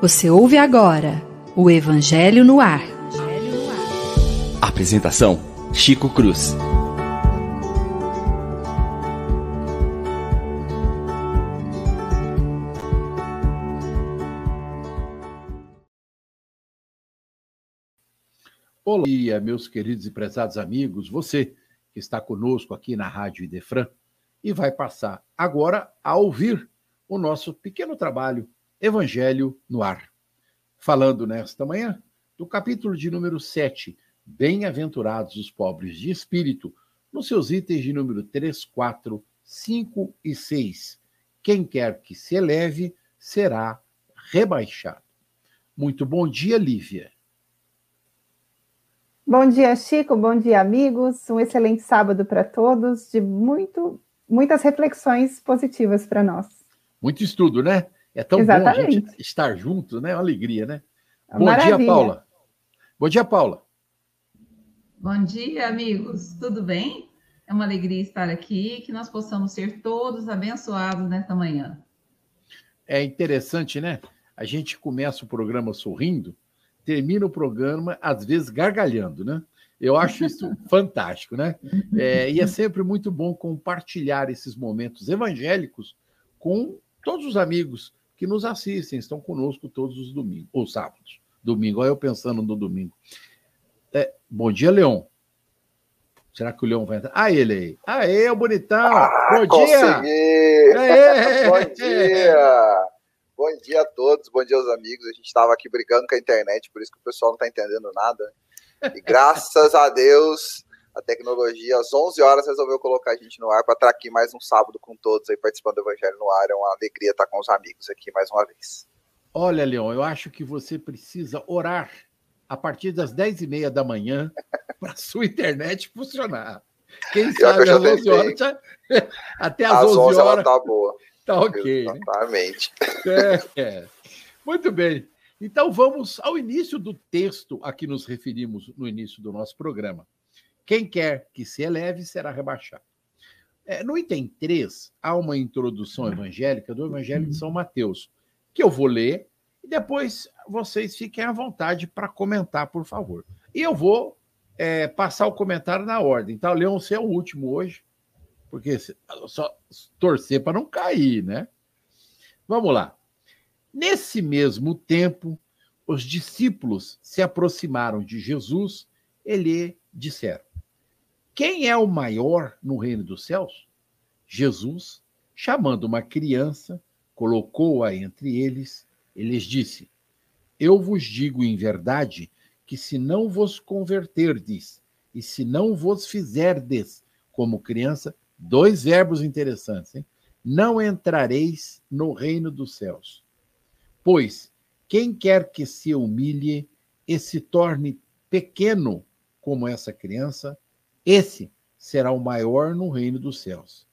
Você ouve agora o Evangelho no Ar. Apresentação: Chico Cruz. Olá, meus queridos e prezados amigos, você que está conosco aqui na Rádio Idefran e vai passar agora a ouvir o nosso pequeno trabalho Evangelho no Ar. Falando nesta manhã do capítulo de número 7, Bem-aventurados os pobres de espírito, nos seus itens de número 3, 4, 5 e 6. Quem quer que se eleve será rebaixado. Muito bom dia, Lívia. Bom dia, Chico. Bom dia, amigos. Um excelente sábado para todos, de muito, muitas reflexões positivas para nós. Muito estudo, né? É tão Exatamente. bom a gente estar junto, né? Uma alegria, né? Bom Maravilha. dia, Paula. Bom dia, Paula. Bom dia, amigos. Tudo bem? É uma alegria estar aqui, que nós possamos ser todos abençoados nesta manhã. É interessante, né? A gente começa o programa sorrindo, termina o programa, às vezes, gargalhando, né? Eu acho isso fantástico, né? É, e é sempre muito bom compartilhar esses momentos evangélicos com todos os amigos que nos assistem, estão conosco todos os domingos, ou sábados. Domingo, olha eu pensando no domingo. É, bom dia, Leon. Será que o Leão vai entrar? Ah, ele aí. Aê, o bonitão! Ah, bom consegui. dia! Aê. bom dia! Bom dia a todos, bom dia aos amigos. A gente estava aqui brigando com a internet, por isso que o pessoal não está entendendo nada. E graças a Deus, a tecnologia, às 11 horas, resolveu colocar a gente no ar para estar aqui mais um sábado com todos aí participando do Evangelho no ar. É uma alegria estar com os amigos aqui mais uma vez. Olha, Leão, eu acho que você precisa orar a partir das 10h30 da manhã para sua internet funcionar. Quem sabe às 11 horas. Já... Até às, às 11, 11 horas. Ela tá boa. Tá ok. Exatamente. É, é. Muito bem. Então vamos ao início do texto a que nos referimos no início do nosso programa. Quem quer que se eleve será rebaixado. É, no item 3, há uma introdução evangélica do Evangelho de São Mateus, que eu vou ler e depois vocês fiquem à vontade para comentar, por favor. E eu vou é, passar o comentário na ordem, tá? Leão, você é o último hoje, porque só torcer para não cair, né? Vamos lá. Nesse mesmo tempo, os discípulos se aproximaram de Jesus e lhe disseram: quem é o maior no reino dos céus? Jesus, chamando uma criança, colocou-a entre eles e lhes disse: Eu vos digo em verdade que se não vos converterdes e se não vos fizerdes como criança, dois verbos interessantes, hein? não entrareis no reino dos céus. Pois quem quer que se humilhe e se torne pequeno como essa criança, esse será o maior no reino dos céus.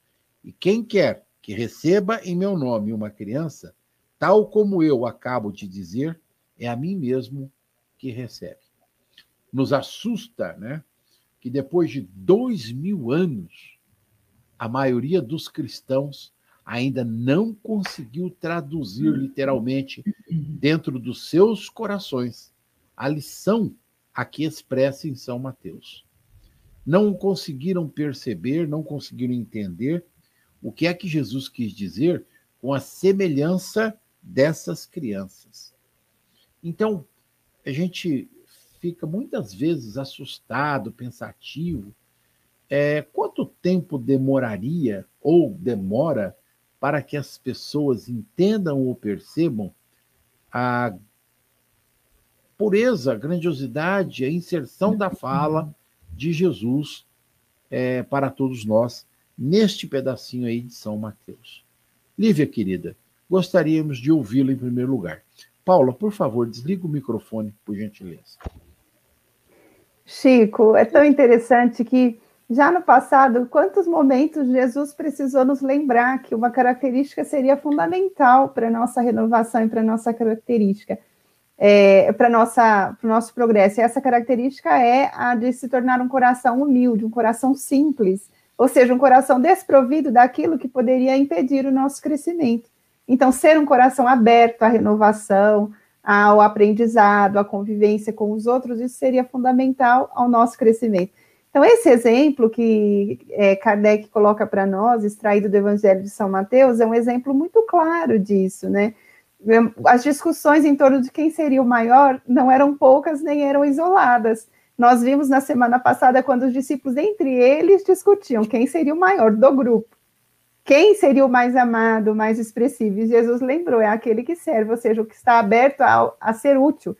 E quem quer que receba em meu nome uma criança, tal como eu acabo de dizer, é a mim mesmo que recebe. Nos assusta, né? Que depois de dois mil anos, a maioria dos cristãos ainda não conseguiu traduzir literalmente dentro dos seus corações a lição aqui expressa em São Mateus não conseguiram perceber, não conseguiram entender o que é que Jesus quis dizer com a semelhança dessas crianças. Então, a gente fica muitas vezes assustado, pensativo. É, quanto tempo demoraria ou demora para que as pessoas entendam ou percebam a pureza, a grandiosidade, a inserção da fala de Jesus é, para todos nós neste pedacinho aí de São Mateus. Lívia, querida, gostaríamos de ouvi-la em primeiro lugar. Paula, por favor, desliga o microfone, por gentileza. Chico, é tão interessante que já no passado, quantos momentos Jesus precisou nos lembrar que uma característica seria fundamental para a nossa renovação e para a nossa característica é, para o nosso progresso. E essa característica é a de se tornar um coração humilde, um coração simples, ou seja, um coração desprovido daquilo que poderia impedir o nosso crescimento. Então, ser um coração aberto à renovação, ao aprendizado, à convivência com os outros, isso seria fundamental ao nosso crescimento. Então, esse exemplo que é, Kardec coloca para nós, extraído do Evangelho de São Mateus, é um exemplo muito claro disso, né? As discussões em torno de quem seria o maior não eram poucas nem eram isoladas. Nós vimos na semana passada quando os discípulos entre eles discutiam quem seria o maior do grupo. Quem seria o mais amado, o mais expressivo? E Jesus lembrou, é aquele que serve, ou seja, o que está aberto a, a ser útil.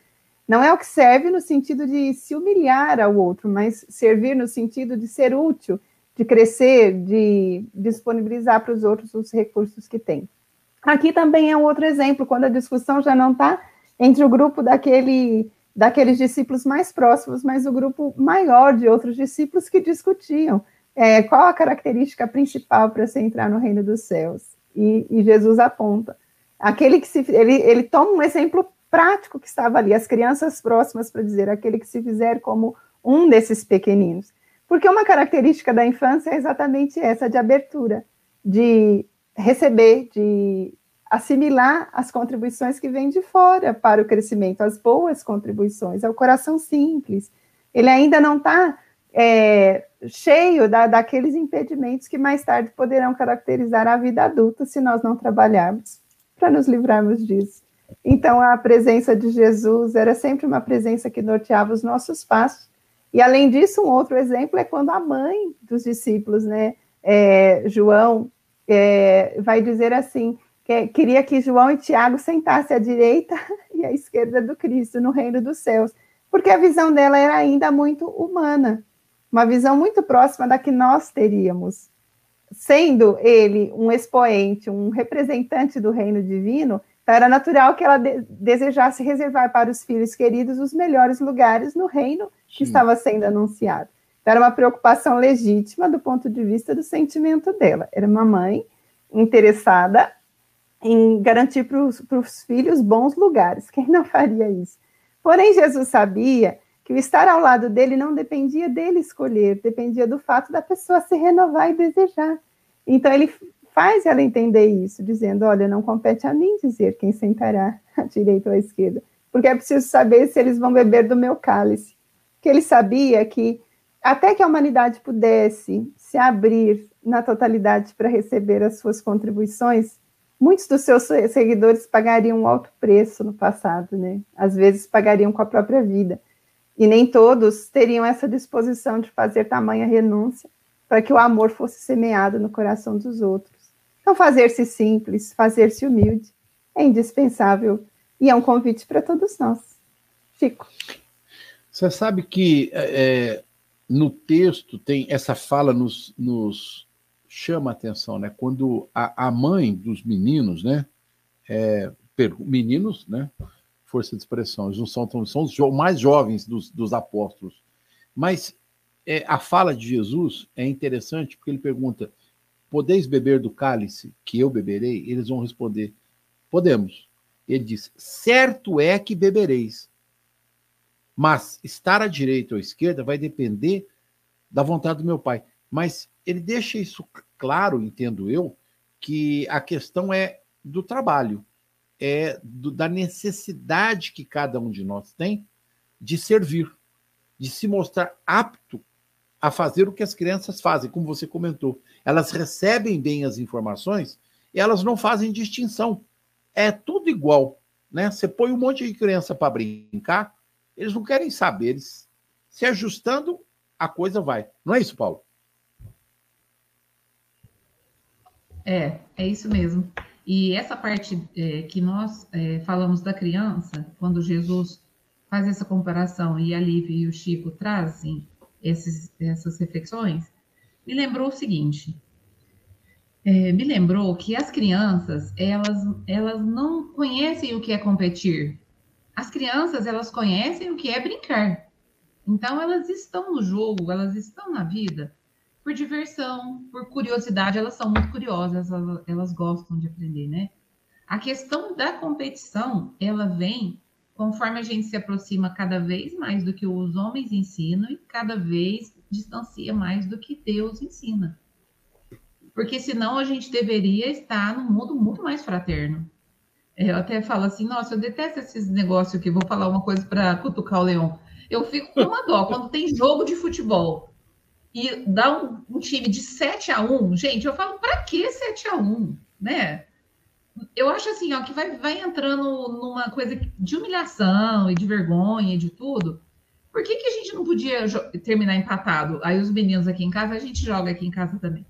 Não é o que serve no sentido de se humilhar ao outro, mas servir no sentido de ser útil, de crescer, de disponibilizar para os outros os recursos que tem. Aqui também é um outro exemplo, quando a discussão já não está entre o grupo daquele daqueles discípulos mais próximos, mas o grupo maior de outros discípulos que discutiam é, qual a característica principal para se entrar no reino dos céus. E, e, Jesus aponta. Aquele que se. Ele, ele toma um exemplo prático que estava ali, as crianças próximas, para dizer, aquele que se fizer como um desses pequeninos. Porque uma característica da infância é exatamente essa, de abertura, de receber, de assimilar as contribuições que vêm de fora para o crescimento, as boas contribuições, é o coração simples. Ele ainda não está é, cheio da, daqueles impedimentos que mais tarde poderão caracterizar a vida adulta se nós não trabalharmos para nos livrarmos disso. Então, a presença de Jesus era sempre uma presença que norteava os nossos passos. E, além disso, um outro exemplo é quando a mãe dos discípulos, né, é, João, é, vai dizer assim: que queria que João e Tiago sentassem à direita e à esquerda do Cristo no reino dos céus, porque a visão dela era ainda muito humana, uma visão muito próxima da que nós teríamos. Sendo ele um expoente, um representante do reino divino, então era natural que ela de desejasse reservar para os filhos queridos os melhores lugares no reino que Sim. estava sendo anunciado. Então era uma preocupação legítima do ponto de vista do sentimento dela. Era uma mãe interessada em garantir para os filhos bons lugares. Quem não faria isso? Porém, Jesus sabia que o estar ao lado dele não dependia dele escolher, dependia do fato da pessoa se renovar e desejar. Então, ele faz ela entender isso, dizendo: Olha, não compete a mim dizer quem sentará à direita ou à esquerda, porque é preciso saber se eles vão beber do meu cálice. Que ele sabia que, até que a humanidade pudesse se abrir na totalidade para receber as suas contribuições, muitos dos seus seguidores pagariam um alto preço no passado, né? Às vezes pagariam com a própria vida. E nem todos teriam essa disposição de fazer tamanha renúncia para que o amor fosse semeado no coração dos outros. Então, fazer-se simples, fazer-se humilde é indispensável e é um convite para todos nós. Chico. Você sabe que é, no texto tem essa fala nos, nos chama a atenção, né? Quando a, a mãe dos meninos, né? É, meninos, né? Força de expressão, eles não são tão, são os mais jovens dos, dos apóstolos. Mas é, a fala de Jesus é interessante porque ele pergunta: Podeis beber do cálice que eu beberei? Eles vão responder: Podemos. Ele diz: Certo é que bebereis. Mas estar à direita ou à esquerda vai depender da vontade do meu Pai. Mas ele deixa isso claro, entendo eu, que a questão é do trabalho, é do, da necessidade que cada um de nós tem de servir, de se mostrar apto a fazer o que as crianças fazem, como você comentou. Elas recebem bem as informações e elas não fazem distinção. É tudo igual. Né? Você põe um monte de criança para brincar, eles não querem saber. Eles, se ajustando, a coisa vai. Não é isso, Paulo? É, é isso mesmo. E essa parte é, que nós é, falamos da criança, quando Jesus faz essa comparação e a Lívia e o Chico trazem esses, essas reflexões, me lembrou o seguinte: é, me lembrou que as crianças elas, elas não conhecem o que é competir. As crianças elas conhecem o que é brincar. Então elas estão no jogo, elas estão na vida por diversão, por curiosidade, elas são muito curiosas, elas, elas gostam de aprender, né? A questão da competição, ela vem conforme a gente se aproxima cada vez mais do que os homens ensinam e cada vez distancia mais do que Deus ensina. porque senão a gente deveria estar num mundo muito mais fraterno. Eu até falo assim, nossa, eu detesto esses negócios aqui, vou falar uma coisa para cutucar o leão. Eu fico com uma dó quando tem jogo de futebol e dá um, um time de 7 a 1 gente, eu falo, para que 7 a 1 né? Eu acho assim, ó, que vai, vai entrando numa coisa de humilhação e de vergonha e de tudo. Por que, que a gente não podia terminar empatado? Aí os meninos aqui em casa, a gente joga aqui em casa também.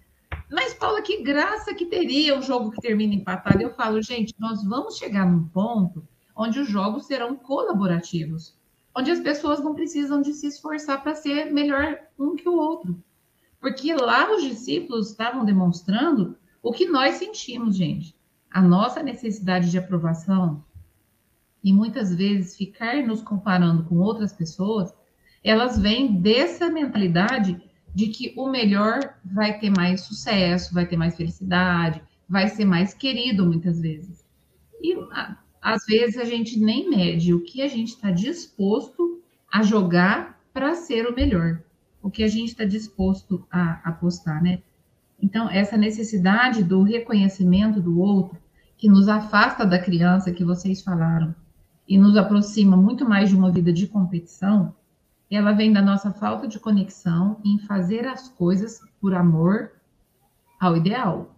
Mas, Paula, que graça que teria um jogo que termina empatado. Eu falo, gente, nós vamos chegar num ponto onde os jogos serão colaborativos, onde as pessoas não precisam de se esforçar para ser melhor um que o outro. Porque lá os discípulos estavam demonstrando o que nós sentimos, gente. A nossa necessidade de aprovação e muitas vezes ficar nos comparando com outras pessoas, elas vêm dessa mentalidade de que o melhor vai ter mais sucesso, vai ter mais felicidade, vai ser mais querido muitas vezes. E às vezes a gente nem mede o que a gente está disposto a jogar para ser o melhor, o que a gente está disposto a apostar, né? Então, essa necessidade do reconhecimento do outro, que nos afasta da criança que vocês falaram, e nos aproxima muito mais de uma vida de competição, ela vem da nossa falta de conexão em fazer as coisas por amor ao ideal.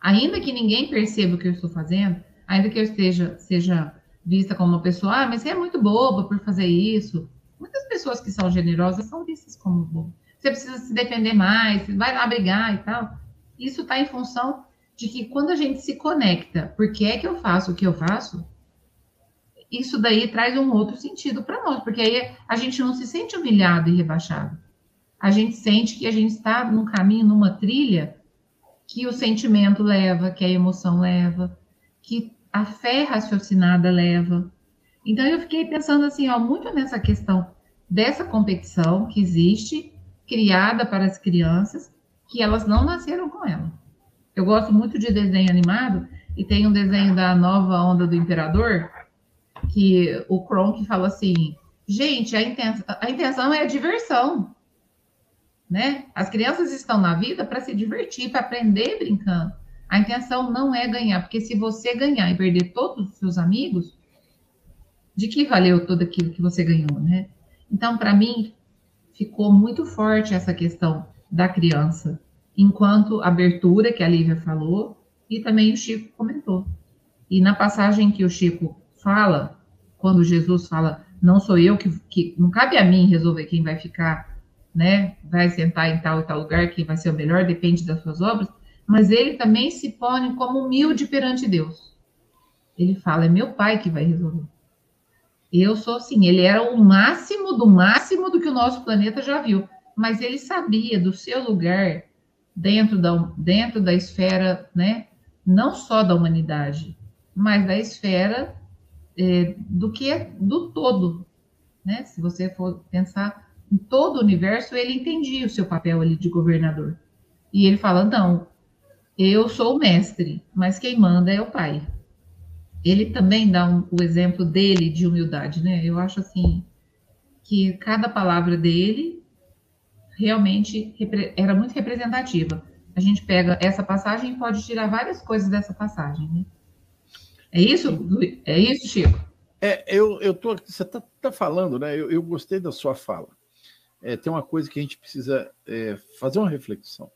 Ainda que ninguém perceba o que eu estou fazendo, ainda que eu esteja seja vista como uma pessoa, ah, mas você é muito boba por fazer isso. Muitas pessoas que são generosas são vistas como boba. Você precisa se defender mais, vai lá brigar e tal. Isso está em função de que quando a gente se conecta, por que é que eu faço o que eu faço? isso daí traz um outro sentido para nós, porque aí a gente não se sente humilhado e rebaixado. A gente sente que a gente está num caminho, numa trilha que o sentimento leva, que a emoção leva, que a fé raciocinada leva. Então eu fiquei pensando assim, ó, muito nessa questão dessa competição que existe, criada para as crianças, que elas não nasceram com ela. Eu gosto muito de desenho animado e tem um desenho da nova onda do imperador, que o Kronk fala assim, gente, a intenção, a intenção é a diversão, né? As crianças estão na vida para se divertir, para aprender brincando. A intenção não é ganhar, porque se você ganhar e perder todos os seus amigos, de que valeu tudo aquilo que você ganhou, né? Então, para mim, ficou muito forte essa questão da criança, enquanto abertura que a Lívia falou e também o Chico comentou. E na passagem que o Chico fala, quando Jesus fala, não sou eu que, que não cabe a mim resolver quem vai ficar, né, vai sentar em tal e tal lugar, quem vai ser o melhor, depende das suas obras, mas ele também se põe como humilde perante Deus. Ele fala, é meu pai que vai resolver. Eu sou assim, ele era o máximo do máximo do que o nosso planeta já viu, mas ele sabia do seu lugar dentro da, dentro da esfera, né, não só da humanidade, mas da esfera é, do que é do todo, né? Se você for pensar em todo o universo, ele entendia o seu papel ali de governador. E ele fala: não, eu sou o mestre, mas quem manda é o pai. Ele também dá um, o exemplo dele de humildade, né? Eu acho assim que cada palavra dele realmente era muito representativa. A gente pega essa passagem e pode tirar várias coisas dessa passagem, né? É isso? É isso, Chico? É, eu, eu tô, você está tá falando, né? Eu, eu, gostei da sua fala. É, tem uma coisa que a gente precisa é, fazer uma reflexão.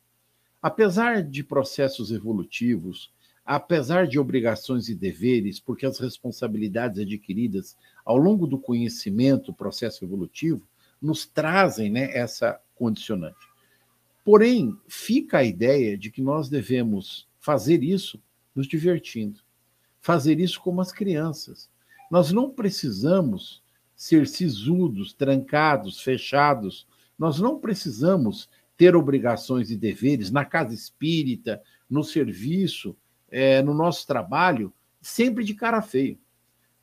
Apesar de processos evolutivos, apesar de obrigações e deveres, porque as responsabilidades adquiridas ao longo do conhecimento, processo evolutivo, nos trazem né, essa condicionante. Porém, fica a ideia de que nós devemos fazer isso nos divertindo fazer isso como as crianças. Nós não precisamos ser sisudos, trancados, fechados. Nós não precisamos ter obrigações e deveres na casa espírita, no serviço, é, no nosso trabalho, sempre de cara feia.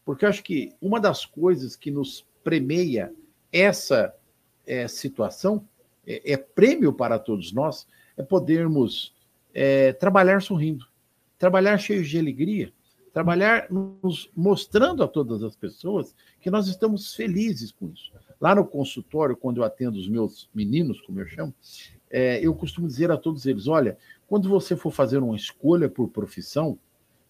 Porque eu acho que uma das coisas que nos premeia essa é, situação, é, é, prêmio para todos nós, é podermos é, trabalhar sorrindo, trabalhar cheios de alegria, trabalhar nos mostrando a todas as pessoas que nós estamos felizes com isso. Lá no consultório, quando eu atendo os meus meninos, como eu chamo, é, eu costumo dizer a todos eles: olha, quando você for fazer uma escolha por profissão,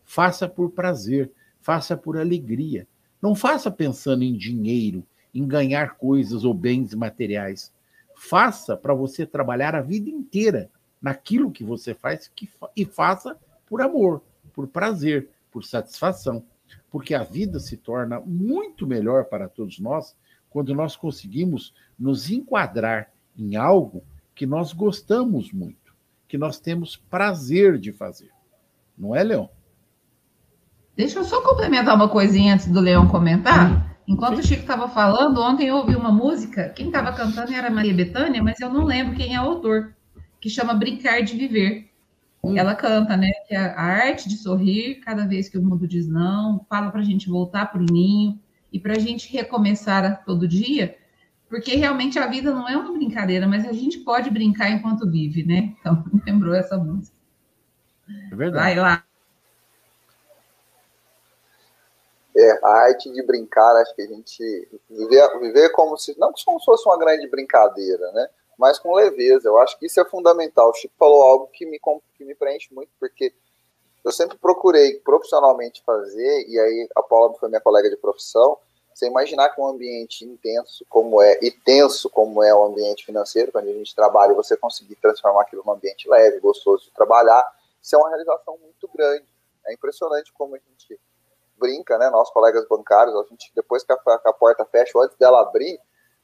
faça por prazer, faça por alegria. Não faça pensando em dinheiro, em ganhar coisas ou bens materiais. Faça para você trabalhar a vida inteira naquilo que você faz que, e faça por amor, por prazer, por satisfação. Porque a vida se torna muito melhor para todos nós quando nós conseguimos nos enquadrar em algo que nós gostamos muito, que nós temos prazer de fazer. Não é, Leão? Deixa eu só complementar uma coisinha antes do Leão comentar. Enquanto o Chico estava falando, ontem eu ouvi uma música, quem estava cantando era Maria Bethânia, mas eu não lembro quem é o autor, que chama Brincar de Viver. Hum. Ela canta, né, que a arte de sorrir cada vez que o mundo diz não, fala para a gente voltar para o ninho e para a gente recomeçar todo dia, porque realmente a vida não é uma brincadeira, mas a gente pode brincar enquanto vive, né? Então, me lembrou essa música. É verdade. Vai lá. É, a arte de brincar, acho que a gente viver, viver como se não como se fosse uma grande brincadeira, né? Mas com leveza. Eu acho que isso é fundamental. O Chico falou algo que me, que me preenche muito, porque eu sempre procurei profissionalmente fazer, e aí a Paula foi minha colega de profissão. Você imaginar que um ambiente intenso como é, e tenso como é o ambiente financeiro, quando a gente trabalha, você conseguir transformar aquilo num ambiente leve, gostoso de trabalhar, isso é uma realização muito grande. É impressionante como a gente brinca, né, nós colegas bancários, a gente, depois que a, que a porta fecha, ou antes dela abrir,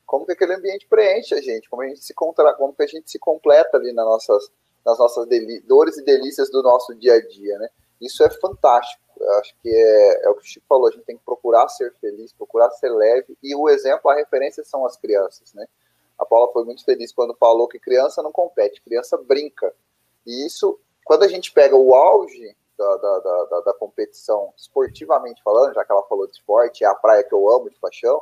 como que aquele ambiente preenche a gente, como a gente se, contra, como que a gente se completa ali nas nossas, nas nossas dores e delícias do nosso dia a dia, né? Isso é fantástico. Acho que é, é o que o Chico falou, a gente tem que procurar ser feliz, procurar ser leve, e o exemplo, a referência são as crianças, né? A Paula foi muito feliz quando falou que criança não compete, criança brinca. E isso, quando a gente pega o auge da, da, da, da, competição, esportivamente falando, já que ela falou de esporte, é a praia que eu amo de paixão,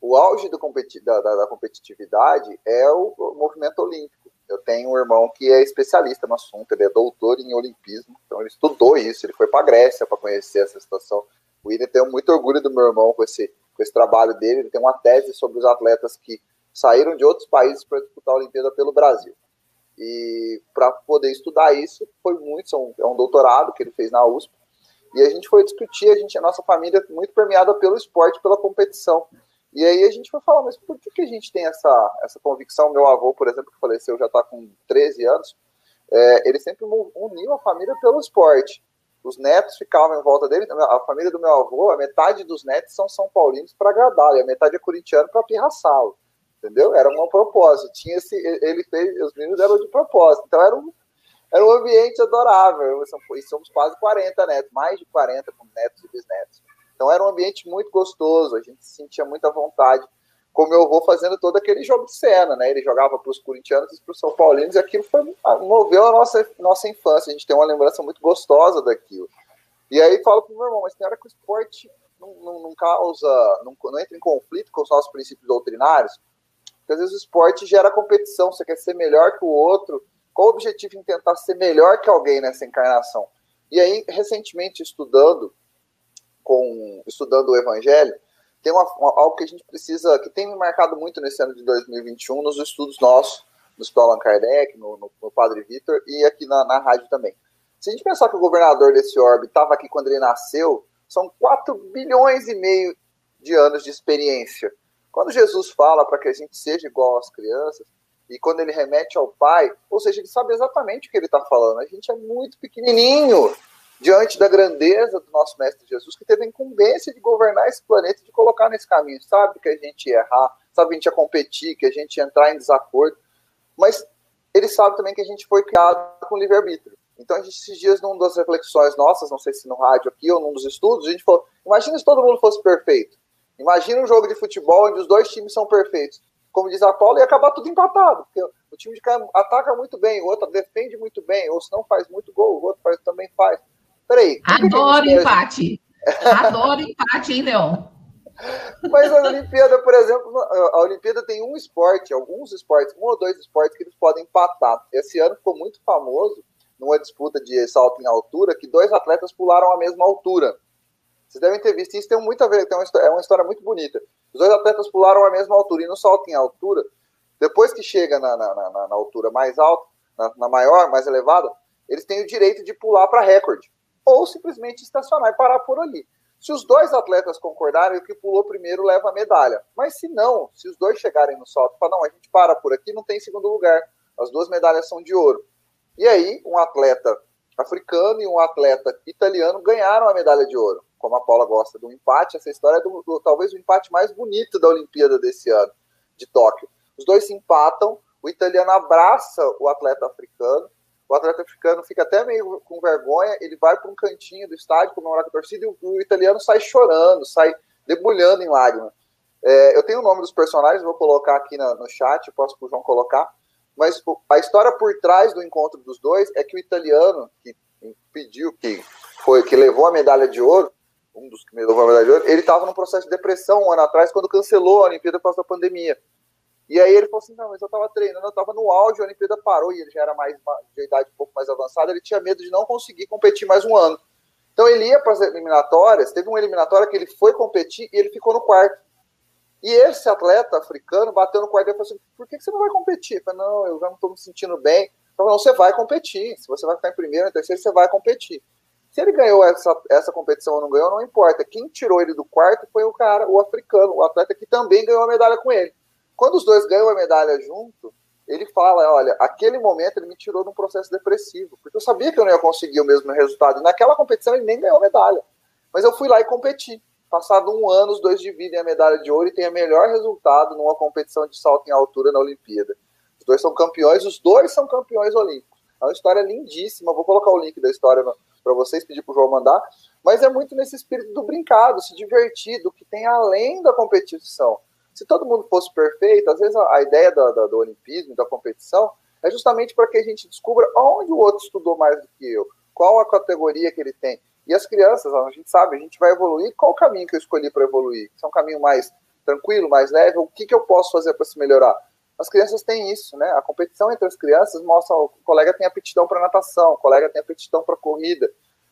o auge competi da, da, competitividade é o, o, movimento olímpico. Eu tenho um irmão que é especialista no assunto, ele é doutor em olimpismo, então ele estudou isso, ele foi para a Grécia para conhecer essa situação. O William tem muito orgulho do meu irmão com esse, com esse trabalho dele, ele tem uma tese sobre os atletas que saíram de outros países para disputar a Olimpíada pelo Brasil. E para poder estudar isso, foi muito, é um doutorado que ele fez na USP. E a gente foi discutir, a gente, a nossa família é muito permeada pelo esporte, pela competição. E aí a gente foi falar, mas por que, que a gente tem essa, essa convicção? Meu avô, por exemplo, que faleceu, já está com 13 anos, é, ele sempre uniu a família pelo esporte. Os netos ficavam em volta dele, a família do meu avô, a metade dos netos são São Paulinos para agradá-lo, e a metade é corintiano para pirraçá-lo entendeu? Era um propósito. Tinha esse, ele fez, os meninos eram de propósito. Então era um, era um ambiente adorável. E somos quase 40 netos, mais de 40 com netos e bisnetos. Então era um ambiente muito gostoso, a gente sentia muita vontade. Como eu vou fazendo todo aquele jogo de cena, né? Ele jogava para os corintianos e para os são paulinos, e aquilo foi, moveu a nossa, nossa infância. A gente tem uma lembrança muito gostosa daquilo. E aí falo para o meu irmão, mas tem hora que o esporte não, não, não causa, não, não entra em conflito com os nossos princípios doutrinários. Porque às vezes o esporte gera competição, você quer ser melhor que o outro. Qual o objetivo em tentar ser melhor que alguém nessa encarnação? E aí, recentemente, estudando com estudando o Evangelho, tem uma, uma, algo que a gente precisa, que tem me marcado muito nesse ano de 2021, nos estudos nossos, no Escola Allan Kardec, no, no, no Padre Vitor e aqui na, na rádio também. Se a gente pensar que o governador desse orbe estava aqui quando ele nasceu, são 4 bilhões e meio de anos de experiência. Quando Jesus fala para que a gente seja igual às crianças, e quando ele remete ao Pai, ou seja, ele sabe exatamente o que ele está falando. A gente é muito pequenininho diante da grandeza do nosso Mestre Jesus, que teve a incumbência de governar esse planeta, de colocar nesse caminho. Sabe que a gente ia errar, sabe que a gente ia competir, que a gente ia entrar em desacordo, mas ele sabe também que a gente foi criado com livre-arbítrio. Então, a gente, esses dias, numa das reflexões nossas, não sei se no rádio aqui ou num dos estudos, a gente falou: imagina se todo mundo fosse perfeito. Imagina um jogo de futebol onde os dois times são perfeitos. Como diz a Paula, ia acabar tudo empatado. Porque o time de cá ataca muito bem, o outro defende muito bem, ou se não faz muito gol, o outro também faz. Peraí. Adoro empate. Adoro empate, hein, Leon? Mas a Olimpíada, por exemplo, a Olimpíada tem um esporte, alguns esportes, um ou dois esportes que eles podem empatar. Esse ano ficou muito famoso numa disputa de salto em altura que dois atletas pularam a mesma altura. Vocês devem ter visto isso, tem muito a ver, tem uma, é uma história muito bonita. Os dois atletas pularam à mesma altura, e no salto em altura, Depois que chega na, na, na, na altura mais alta, na, maior, mais elevada, eles têm o direito de pular para recorde. Ou simplesmente estacionar e parar por ali. Se os dois atletas concordarem, o que pulou primeiro leva a medalha. Mas se não, se os dois chegarem no salto, falam, não, a gente para por aqui, não tem segundo lugar. As duas medalhas são de ouro. E aí, um atleta africano e um atleta italiano ganharam a medalha de ouro. Como a Paula gosta do empate, essa história é do, do, talvez o empate mais bonito da Olimpíada desse ano, de Tóquio. Os dois se empatam, o italiano abraça o atleta africano, o atleta africano fica até meio com vergonha, ele vai para um cantinho do estádio comemorar com a torcida e o, o, italiano sai chorando, sai debulhando em lágrimas. É, eu tenho o nome dos personagens, vou colocar aqui na, no chat, posso para o João colocar, mas a história por trás do encontro dos dois é que o italiano que pediu, que foi que levou a medalha de ouro, um dos que levou a medalha de ouro, ele estava num processo de depressão um ano atrás, quando cancelou a Olimpíada por causa da pandemia. E aí ele falou assim: não, mas eu estava treinando, eu estava no auge, a Olimpíada parou e ele já era mais de idade um pouco mais avançada, ele tinha medo de não conseguir competir mais um ano. Então ele ia para as eliminatórias, teve uma eliminatória que ele foi competir e ele ficou no quarto. E esse atleta africano bateu no quarto e falou assim: por que você não vai competir? Eu falei, não, eu já não estou me sentindo bem. Então, não, você vai competir. Se você vai ficar em primeiro, em terceiro, você vai competir. Se ele ganhou essa, essa competição ou não ganhou, não importa. Quem tirou ele do quarto foi o cara, o africano, o atleta que também ganhou a medalha com ele. Quando os dois ganham a medalha junto, ele fala: olha, aquele momento ele me tirou de um processo depressivo, porque eu sabia que eu não ia conseguir o mesmo resultado. Naquela competição ele nem ganhou medalha. Mas eu fui lá e competi. Passado um ano, os dois dividem a medalha de ouro e têm o melhor resultado numa competição de salto em altura na Olimpíada. Os dois são campeões, os dois são campeões olímpicos. É uma história lindíssima. Vou colocar o link da história para vocês, pedir para o João mandar. Mas é muito nesse espírito do brincado, se divertir, do que tem além da competição. Se todo mundo fosse perfeito, às vezes a, ideia da, da, do olimpismo, da competição, é justamente para que a gente descubra onde o outro estudou mais do que eu, qual a categoria que ele tem. E as crianças, a gente sabe, a gente vai evoluir, qual o caminho que eu escolhi para evoluir? Se é um caminho mais tranquilo, mais leve, o que, que eu posso fazer para se melhorar? As crianças têm isso, né? A competição entre as crianças mostra o colega tem aptidão para natação, o colega tem aptidão para corrida.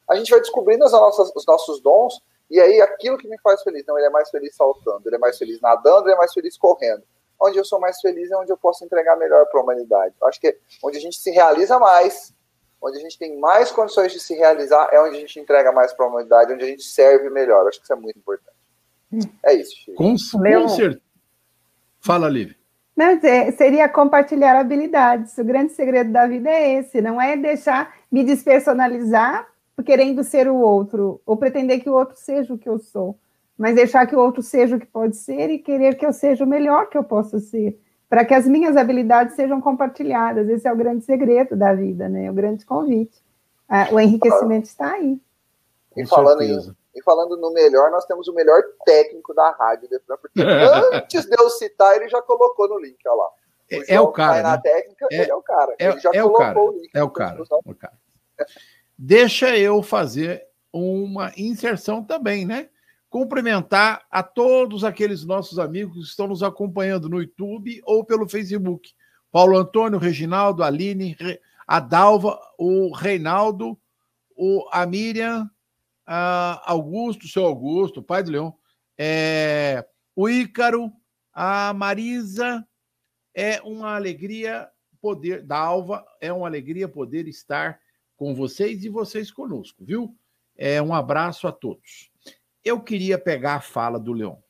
A gente vai descobrindo as nossas, os nossos dons e aí, aquilo que me faz feliz, não, ele é mais feliz saltando, ele é mais feliz nadando, ele é mais feliz correndo. Onde eu sou mais feliz é onde eu posso entregar melhor para a humanidade. Eu acho que é onde a gente se realiza mais, onde a gente tem mais condições de se realizar, é onde a gente entrega mais para a humanidade, onde a gente serve melhor. Eu acho que isso é muito importante. É isso, Chico. Com, com certeza. Fala, Lívia. Não, seria compartilhar habilidades. O grande segredo da vida é esse, não é deixar me despersonalizar querendo ser o outro, ou pretender que o outro seja o que eu sou, mas deixar que o outro seja o que pode ser e querer que eu seja o melhor que eu possa ser, para que as minhas habilidades sejam compartilhadas. Esse é o grande segredo da vida, né? O grande convite. Ah, o enriquecimento está aí. E falando, em, e falando no melhor, nós temos o melhor técnico da rádio, né? porque antes de eu citar, ele já colocou no link, olha lá. O é, é o cara. Tá né? técnica, é, ele é o cara. É, ele já é colocou o, cara, o link. É o cara. O cara. Deixa eu fazer uma inserção também, né? Cumprimentar a todos aqueles nossos amigos que estão nos acompanhando no YouTube ou pelo Facebook. Paulo Antônio, Reginaldo, Aline, a Dalva, o Reinaldo, o, a Miriam, a Augusto, seu Augusto, pai do Leão, é, o Ícaro, a Marisa. É uma alegria poder, Dalva, é uma alegria poder estar com vocês e vocês conosco, viu? É, um abraço a todos. Eu queria pegar a fala do Leão.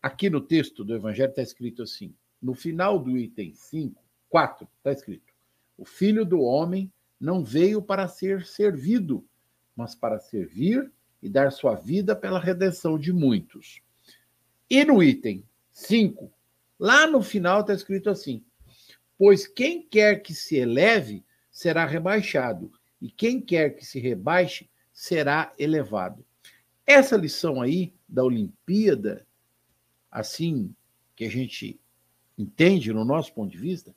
Aqui no texto do Evangelho está escrito assim: no final do item 5, 4, está escrito: O filho do homem não veio para ser servido, mas para servir e dar sua vida pela redenção de muitos. E no item 5, lá no final está escrito assim: Pois quem quer que se eleve será rebaixado, e quem quer que se rebaixe será elevado. Essa lição aí da Olimpíada, assim que a gente entende no nosso ponto de vista,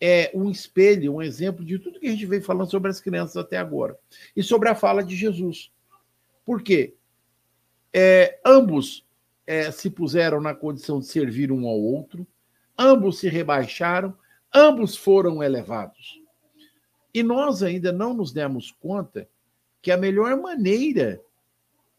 é um espelho, um exemplo de tudo que a gente vem falando sobre as crianças até agora. E sobre a fala de Jesus. Por quê? É, ambos é, se puseram na condição de servir um ao outro, ambos se rebaixaram, ambos foram elevados. E nós ainda não nos demos conta que a melhor maneira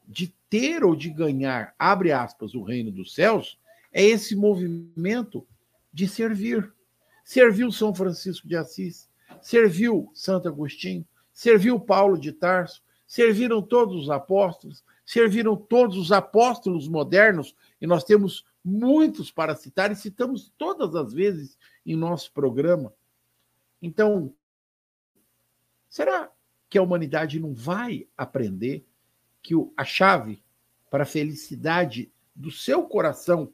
de ter ou de ganhar, abre aspas, o reino dos céus, é esse movimento de servir. Serviu São Francisco de Assis, serviu Santo Agostinho, serviu Paulo de Tarso, serviram todos os apóstolos, serviram todos os apóstolos modernos, e nós temos muitos para citar e citamos todas as vezes em nosso programa. Então, será que a humanidade não vai aprender que a chave para a felicidade do seu coração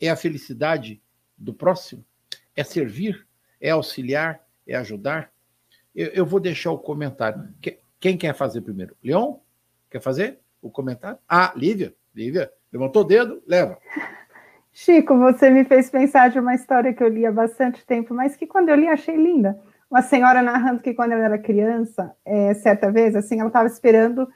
é a felicidade do próximo? É servir? É auxiliar? É ajudar? Eu, eu vou deixar o comentário. Quem quer fazer primeiro? Leon? Quer fazer o comentário? Ah, Lívia. Lívia, levantou o dedo, leva. Chico, você me fez pensar de uma história que eu li há bastante tempo, mas que quando eu li achei linda. Uma senhora narrando que quando ela era criança, é, certa vez, assim, ela estava esperando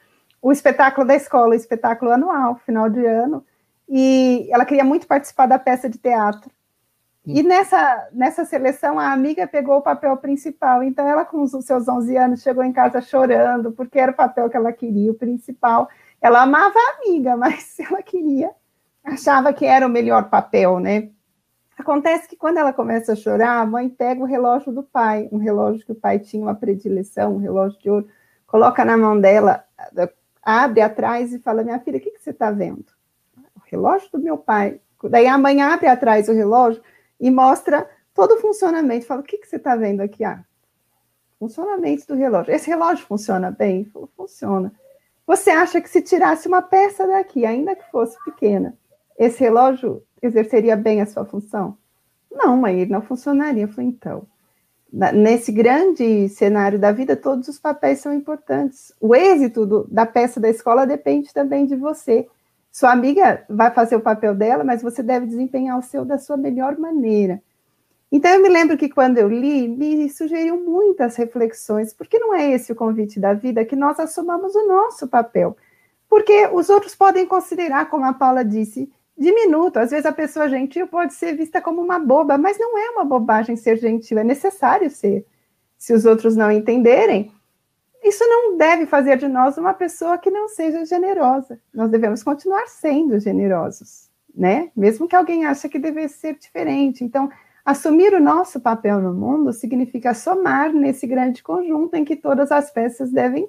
o espetáculo da escola, o espetáculo anual, final de ano, e ela queria muito participar da peça de teatro. E hum. nessa, nessa seleção, a amiga pegou o papel principal. Então, ela, com os seus 11 anos, chegou em casa chorando, porque era o papel que ela queria, o principal. Ela amava a amiga, mas ela queria achava que era o melhor papel, né? Acontece que quando ela começa a chorar, a mãe pega o relógio do pai, um relógio que o pai tinha uma predileção, um relógio de ouro, coloca na mão dela, abre atrás e fala: Minha filha, o que, que você está vendo? O relógio do meu pai. Daí a mãe abre atrás o relógio e mostra todo o funcionamento. Fala: O que, que você está vendo aqui? Ah, funcionamento do relógio. Esse relógio funciona bem? Falou, funciona. Você acha que se tirasse uma peça daqui, ainda que fosse pequena, esse relógio exerceria bem a sua função? Não, mãe, ele não funcionaria. Eu falei, então, nesse grande cenário da vida, todos os papéis são importantes. O êxito do, da peça da escola depende também de você. Sua amiga vai fazer o papel dela, mas você deve desempenhar o seu da sua melhor maneira. Então, eu me lembro que quando eu li, me sugeriu muitas reflexões, porque não é esse o convite da vida, que nós assumamos o nosso papel. Porque os outros podem considerar, como a Paula disse, diminuto. Às vezes a pessoa gentil pode ser vista como uma boba, mas não é uma bobagem ser gentil, é necessário ser. Se os outros não entenderem, isso não deve fazer de nós uma pessoa que não seja generosa. Nós devemos continuar sendo generosos, né? Mesmo que alguém ache que deve ser diferente. Então, assumir o nosso papel no mundo significa somar nesse grande conjunto em que todas as peças devem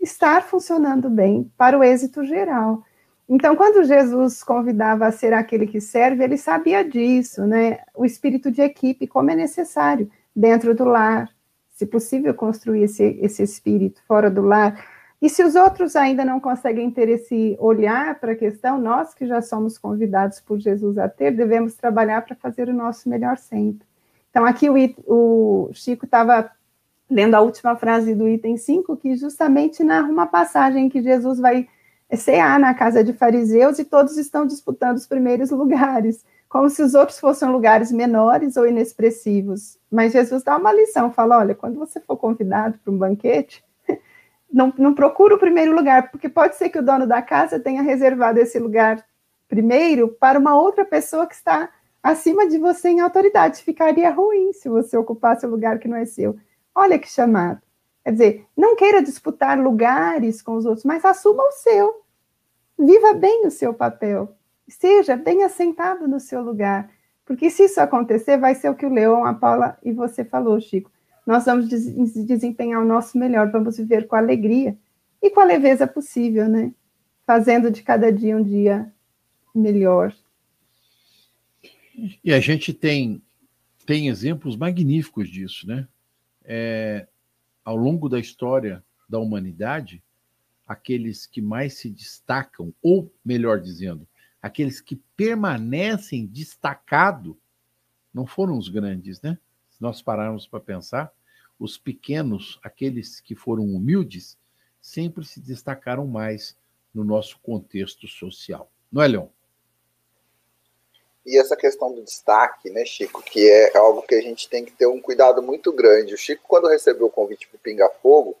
estar funcionando bem para o êxito geral. Então, quando Jesus convidava a ser aquele que serve, ele sabia disso, né? O espírito de equipe, como é necessário dentro do lar, se possível, construir esse, esse espírito fora do lar. E se os outros ainda não conseguem ter esse olhar para a questão, nós que já somos convidados por Jesus a ter, devemos trabalhar para fazer o nosso melhor sempre. Então, aqui o, o Chico estava lendo a última frase do item 5, que justamente narra uma passagem em que Jesus vai é CA na casa de fariseus e todos estão disputando os primeiros lugares, como se os outros fossem lugares menores ou inexpressivos. Mas Jesus dá uma lição, fala, olha, quando você for convidado para um banquete, não, não procura o primeiro lugar, porque pode ser que o dono da casa tenha reservado esse lugar primeiro para uma outra pessoa que está acima de você em autoridade. Ficaria ruim se você ocupasse o lugar que não é seu. Olha que chamado. Quer dizer, não queira disputar lugares com os outros, mas assuma o seu. Viva bem o seu papel. Seja bem assentado no seu lugar. Porque se isso acontecer, vai ser o que o Leão, a Paula e você falou, Chico. Nós vamos desempenhar o nosso melhor, vamos viver com alegria e com a leveza possível, né? Fazendo de cada dia um dia melhor. E a gente tem, tem exemplos magníficos disso, né? É, ao longo da história da humanidade, aqueles que mais se destacam, ou melhor dizendo, aqueles que permanecem destacados, não foram os grandes, né? Se nós pararmos para pensar, os pequenos, aqueles que foram humildes, sempre se destacaram mais no nosso contexto social. Não é, Leon? E essa questão do destaque, né, Chico, que é algo que a gente tem que ter um cuidado muito grande. O Chico, quando recebeu o convite para o Pinga Fogo,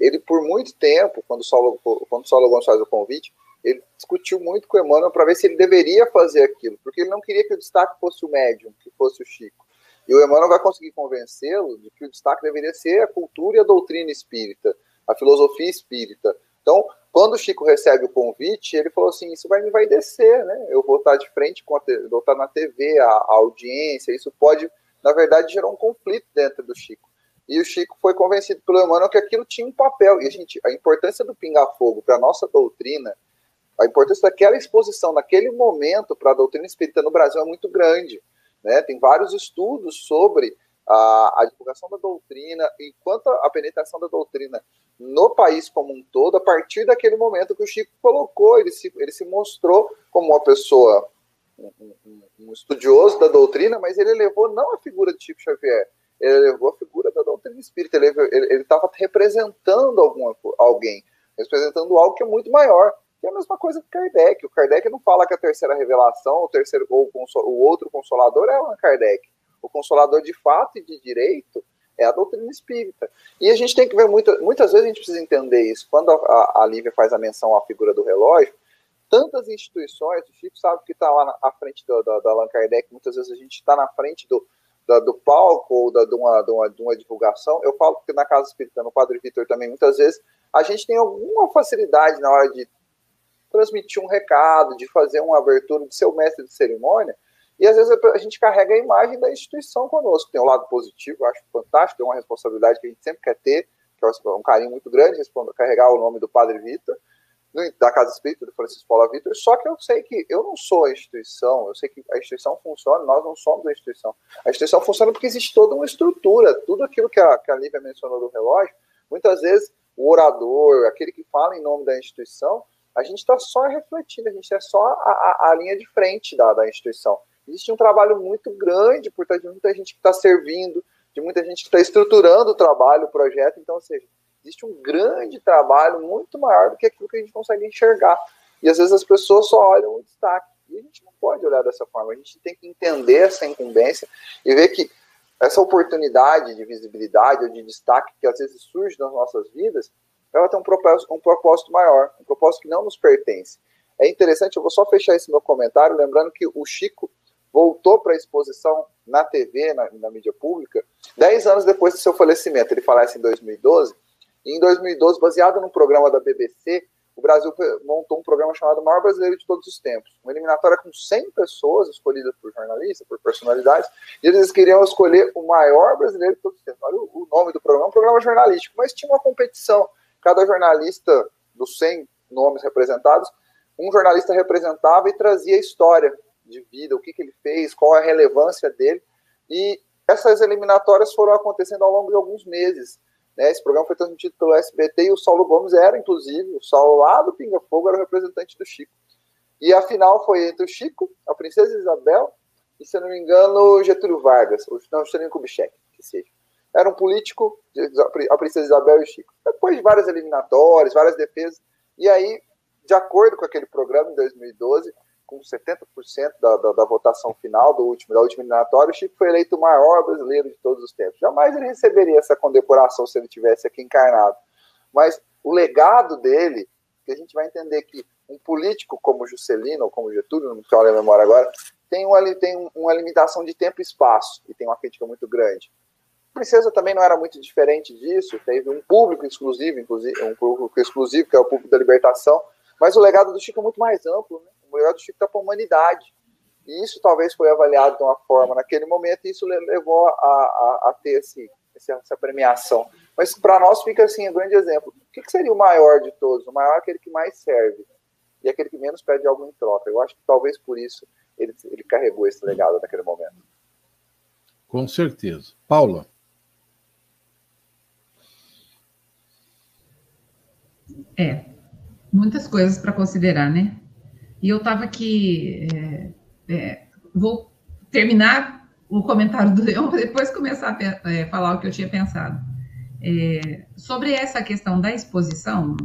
ele por muito tempo, quando o Saulo, quando o Saulo faz o convite, ele discutiu muito com o Emmanuel para ver se ele deveria fazer aquilo, porque ele não queria que o destaque fosse o médium, que fosse o Chico. E o Emmanuel vai conseguir convencê-lo de que o destaque deveria ser a cultura e a doutrina espírita, a filosofia espírita. Então, Quando o Chico recebe o convite, ele falou assim: Isso vai me vai descer, né? Eu vou estar de frente com vou estar na TV, a, a audiência. Isso pode, na verdade, gerar um conflito dentro do Chico. E o Chico foi convencido pelo Emmanuel que aquilo tinha um papel. E a gente, a importância do pinga-fogo para a nossa doutrina, a importância daquela exposição naquele momento para a doutrina espírita no Brasil é muito grande. Né? Tem vários estudos sobre a, a divulgação da doutrina, enquanto a penetração da doutrina no país como um todo, a partir daquele momento que o Chico colocou, ele se, ele se mostrou como uma pessoa, um, um, um estudioso da doutrina, mas ele levou não a figura de Chico Xavier, ele levou a figura da doutrina espírita, ele estava representando alguma, alguém, representando algo que é muito maior, é a mesma coisa que Kardec. O Kardec não fala que a terceira revelação, o terceiro ou o outro consolador é Allan Kardec. O consolador de fato e de direito é a doutrina espírita. E a gente tem que ver muitas vezes a gente precisa entender isso. Quando a, a Lívia faz a menção à figura do relógio, tantas instituições, o Chico sabe que está lá na, à frente do, do, do Allan Kardec, muitas vezes a gente está na frente do, do, do, palco ou da, de, uma, de, uma, de uma divulgação. Eu falo que na Casa Espírita, no Padre Vitor também, muitas vezes a gente tem alguma facilidade na hora de transmitir um recado, de fazer uma abertura, de ser o mestre de cerimônia, e às vezes a gente carrega a imagem da instituição conosco. Tem um lado positivo, eu acho fantástico, é uma responsabilidade que a gente sempre quer ter, que é um carinho muito grande, carregar o nome do Padre Vitor, da Casa Espírita, do Francisco Paula Vitor, só que eu sei que eu não sou a instituição, eu sei que a instituição funciona, nós não somos a instituição. A instituição funciona porque existe toda uma estrutura, tudo aquilo que a, que a Lívia mencionou do relógio, muitas vezes o orador, aquele que fala em nome da instituição, a gente está só refletindo, a gente é só a, a, a linha de frente da, da instituição. Existe um trabalho muito grande por trás de muita gente que está servindo, de muita gente que está estruturando o trabalho, o projeto. Então, ou seja, existe um grande trabalho muito maior do que aquilo que a gente consegue enxergar. E às vezes as pessoas só olham o destaque. E a gente não pode olhar dessa forma. A gente tem que entender essa incumbência e ver que essa oportunidade de visibilidade ou de destaque que às vezes surge nas nossas vidas, ela tem um propósito, um propósito maior, um propósito que não nos pertence. É interessante, eu vou só fechar esse meu comentário, lembrando que o Chico, voltou para a exposição na TV, na, na, mídia pública, dez anos depois do seu falecimento. Ele falece em 2012. E em 2012, baseado num programa da BBC, o Brasil montou um programa chamado Maior Brasileiro de Todos os Tempos. Uma eliminatória com 100 pessoas escolhidas por jornalistas, por personalidades, e eles queriam escolher o maior brasileiro de todos os tempos. Olha o nome do programa, um programa jornalístico, mas tinha uma competição. Cada jornalista dos 100 nomes representados, um jornalista representava e trazia a história de vida, o que, que ele fez, qual a relevância dele. E essas eliminatórias foram acontecendo ao longo de alguns meses. Né? Esse programa foi transmitido pelo SBT e o Saulo Gomes era, inclusive, o Saulo lá do Pinga Fogo era o representante do Chico. E a final foi entre o Chico, a Princesa Isabel e, se eu não me engano, Getúlio Vargas, ou não, Juscelino Kubitschek, que seja. Era um político, a Princesa Isabel e o Chico. Depois de várias eliminatórias, várias defesas, e aí, de acordo com aquele programa, em 2012, com 70% da, da, da, votação final do último, da última eliminatória, o Chico foi eleito o maior brasileiro de todos os tempos. Jamais ele receberia essa condecoração se ele tivesse aqui encarnado. Mas o legado dele, que a gente vai entender que um político como Juscelino ou como Getúlio, não me falo a memória agora, tem uma, tem uma limitação de tempo e espaço, e tem uma crítica muito grande. Princesa também não era muito diferente disso, teve um público exclusivo, inclusive, um público exclusivo, que é o público da libertação, mas o legado do Chico é muito mais amplo, né? Melhor do Chico está para a humanidade. E isso talvez foi avaliado de uma forma naquele momento, e isso levou a, a, a ter esse, essa premiação. Mas para nós fica assim, um grande exemplo. O que, que, seria o maior de todos? O maior é aquele que mais serve, e aquele que menos pede algo em troca. Eu acho que talvez por isso ele, ele carregou esse legado naquele momento. Com certeza. Paula. É, muitas coisas para considerar, né? E eu estava aqui, é, é, vou terminar o comentário do Leão depois começar a é, falar o que eu tinha pensado. É, sobre essa questão da exposição,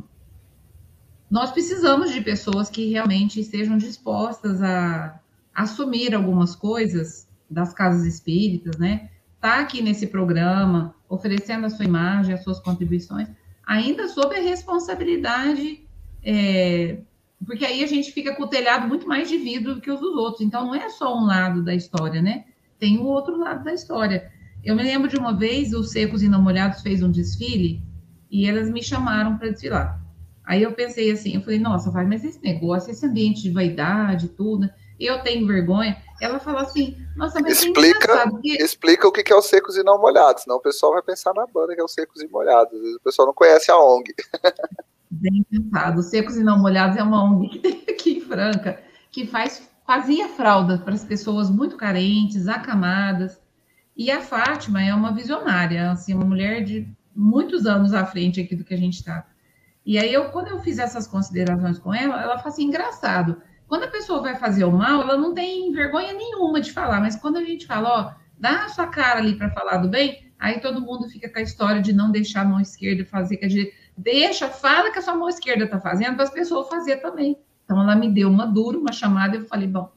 nós precisamos de pessoas que realmente estejam dispostas a assumir algumas coisas das casas espíritas, né? Tá aqui nesse programa, oferecendo a sua imagem, as suas contribuições, ainda sob a responsabilidade é, porque aí a gente fica com o telhado muito mais de vidro do que os dos outros. Então, não é só um lado da história, né? Tem o outro lado da história. Eu me lembro de uma vez, os Secos e Namolhados fez um desfile e elas me chamaram para desfilar. Aí eu pensei assim, eu falei, nossa, vai, mas esse negócio, esse ambiente de vaidade, tudo, né? eu tenho vergonha. Ela fala assim, nossa, mas explica, é explica o que é os secos e não molhados, senão o pessoal vai pensar na banda que é os secos e molhados. O pessoal não conhece a ONG. Bem pensado. Secos e não molhados é uma ONG que tem aqui em Franca, que faz, fazia fralda para as pessoas muito carentes, acamadas. E a Fátima é uma visionária, assim, uma mulher de muitos anos à frente aqui do que a gente está. E aí, eu, quando eu fiz essas considerações com ela, ela fala assim: engraçado, quando a pessoa vai fazer o mal, ela não tem vergonha nenhuma de falar, mas quando a gente fala, ó, dá a sua cara ali para falar do bem, aí todo mundo fica com a história de não deixar a mão esquerda fazer, que a direita. Deixa, fala que a sua mão esquerda está fazendo, para as pessoas fazer também. Então, ela me deu uma dura, uma chamada, eu falei, bom,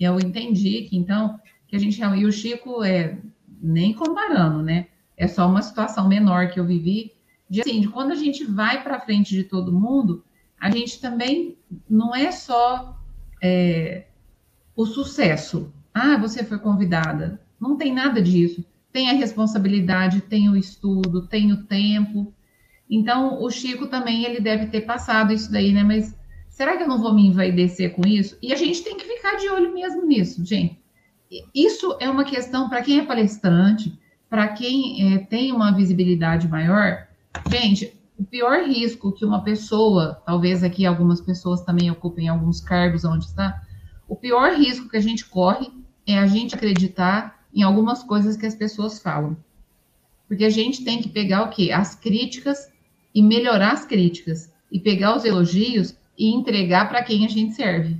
eu entendi que então, que a gente e o Chico é, nem comparando, né? É só uma situação menor que eu vivi, de assim, de quando a gente vai para frente de todo mundo, a gente também não é só é, o sucesso. Ah, você foi convidada. Não tem nada disso. Tem a responsabilidade, tem o estudo, tem o tempo. Então, o Chico também ele deve ter passado isso daí, né? Mas será que eu não vou me envaidecer com isso? E a gente tem que ficar de olho mesmo nisso, gente. Isso é uma questão para quem é palestrante, para quem é, tem uma visibilidade maior, gente, o pior risco que uma pessoa, talvez aqui algumas pessoas também ocupem alguns cargos onde está, o pior risco que a gente corre é a gente acreditar em algumas coisas que as pessoas falam. Porque a gente tem que pegar o quê? As críticas e melhorar as críticas. E pegar os elogios e entregar para quem a gente serve.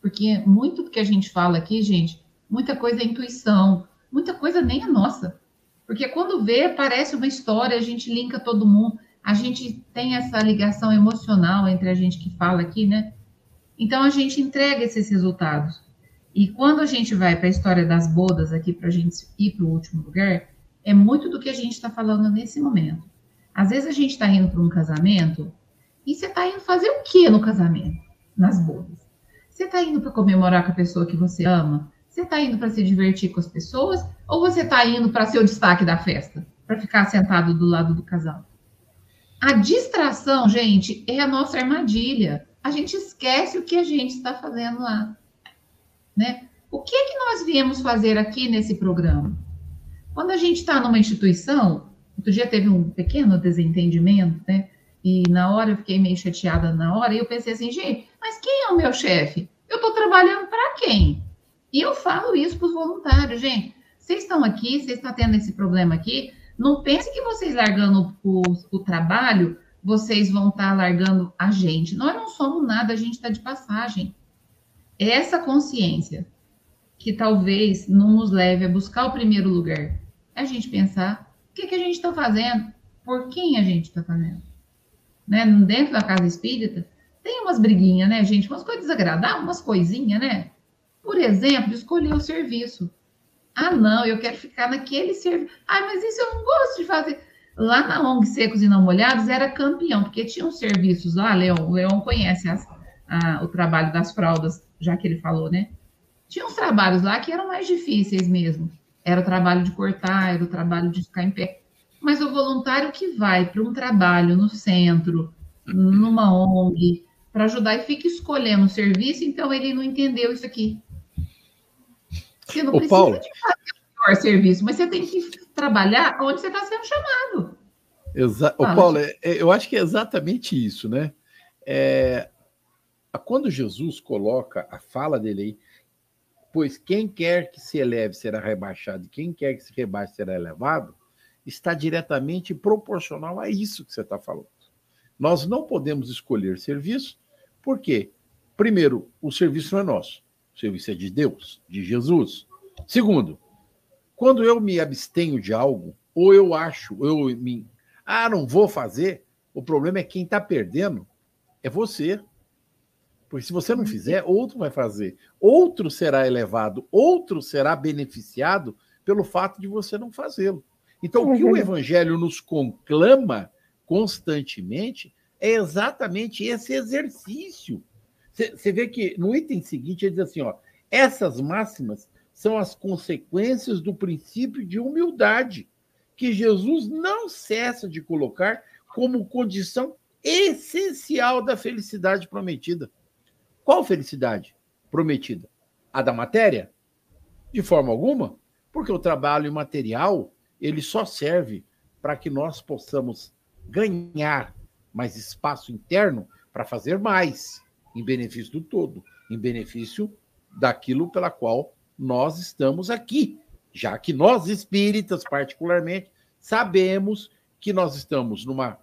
Porque muito do que a gente fala aqui, gente, muita coisa é intuição, muita coisa nem é nossa. Porque quando vê, parece uma história, a gente linka todo mundo, a gente tem essa ligação emocional entre a gente que fala aqui, né? Então a gente entrega esses resultados. E quando a gente vai para a história das bodas aqui, para a gente ir para o último lugar, é muito do que a gente está falando nesse momento. Às vezes a gente está indo para um casamento e você está indo fazer o que no casamento? Nas bodas. Você está indo para comemorar com a pessoa que você ama? Você está indo para se divertir com as pessoas ou você está indo para ser o destaque da festa, para ficar sentado do lado do casal? A distração, gente, é a nossa armadilha. A gente esquece o que a gente está fazendo lá, né? O que é que nós viemos fazer aqui nesse programa? Quando a gente está numa instituição, outro dia teve um pequeno desentendimento, né? E na hora eu fiquei meio chateada na hora, e eu pensei assim, gente, mas quem é o meu chefe? Eu estou trabalhando para quem? E eu falo isso para os voluntários, gente. Vocês estão aqui, vocês estão tendo esse problema aqui. Não pense que vocês largando o, o trabalho, vocês vão estar tá largando a gente. Nós não somos nada, a gente está de passagem. Essa consciência que talvez não nos leve a buscar o primeiro lugar. É a gente pensar que, que a gente está fazendo, por quem a gente está fazendo. Né? Dentro da casa espírita, tem umas briguinhas, né, gente? Umas coisas desagradáveis, umas coisinhas, né? Por exemplo, escolher o serviço. Ah, não, eu quero ficar naquele serviço. Ah, mas isso eu não gosto de fazer. Lá na ONG Secos e Não Molhados era campeão, porque tinha uns serviços lá, Leon, o Leon conhece as, a, o trabalho das fraldas, já que ele falou, né? Tinha uns trabalhos lá que eram mais difíceis mesmo. Era o trabalho de cortar, era o trabalho de ficar em pé. Mas o voluntário que vai para um trabalho no centro, numa ONG, para ajudar e fica escolhendo o serviço, então ele não entendeu isso aqui. Você não Ô, precisa Paulo, de fazer o melhor serviço, mas você tem que trabalhar onde você está sendo chamado. Exa Ô, Paulo, é, é, eu acho que é exatamente isso, né? É, quando Jesus coloca a fala dele aí, pois quem quer que se eleve será rebaixado, e quem quer que se rebaixe será elevado, está diretamente proporcional a isso que você está falando. Nós não podemos escolher serviço, por quê? Primeiro, o serviço não é nosso. O serviço é de Deus, de Jesus. Segundo, quando eu me abstenho de algo, ou eu acho, eu me. Ah, não vou fazer, o problema é quem está perdendo é você. Porque se você não fizer, outro vai fazer. Outro será elevado, outro será beneficiado pelo fato de você não fazê-lo. Então, o que o evangelho nos conclama constantemente é exatamente esse exercício você vê que no item seguinte ele diz assim: ó, essas máximas são as consequências do princípio de humildade que Jesus não cessa de colocar como condição essencial da felicidade prometida. Qual felicidade prometida? A da matéria? De forma alguma, porque o trabalho material ele só serve para que nós possamos ganhar mais espaço interno para fazer mais em benefício do todo, em benefício daquilo pela qual nós estamos aqui, já que nós espíritas particularmente sabemos que nós estamos numa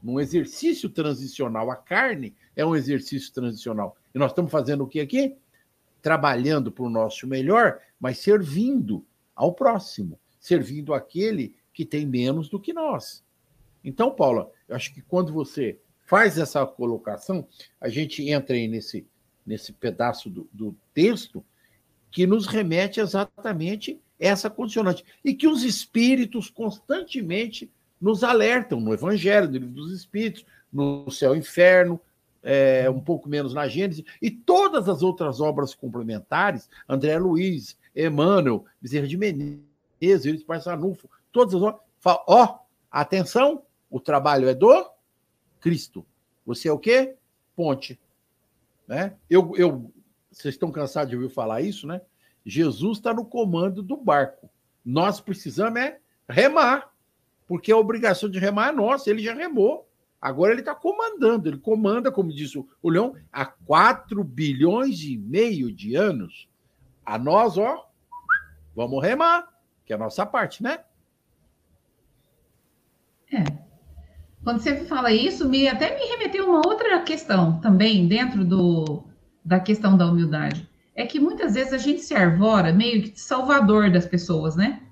num exercício transicional. A carne é um exercício transicional. E nós estamos fazendo o que aqui? Trabalhando para o nosso melhor, mas servindo ao próximo, servindo aquele que tem menos do que nós. Então, Paula, eu acho que quando você faz essa colocação, a gente entra aí nesse, nesse pedaço do, do texto que nos remete exatamente essa condicionante. E que os espíritos constantemente nos alertam no Evangelho, no Livro dos Espíritos, no Céu e Inferno, é, um pouco menos na Gênesis, e todas as outras obras complementares, André Luiz, Emmanuel, Bezerra de Menezes, Elis Parsanufo, todas as obras, ó, atenção, o trabalho é do Cristo. Você é o quê? Ponte. Né? Eu, eu, vocês estão cansados de ouvir falar isso, né? Jesus está no comando do barco. Nós precisamos é remar, porque a obrigação de remar é nossa. Ele já remou. Agora ele está comandando. Ele comanda, como disse o Leão, há 4 bilhões e meio de anos. A nós, ó, vamos remar, que é a nossa parte, né? É. Quando você fala isso, me até me remeteu a uma outra questão também, dentro do, da questão da humildade. É que muitas vezes a gente se arvora meio que de salvador das pessoas, né?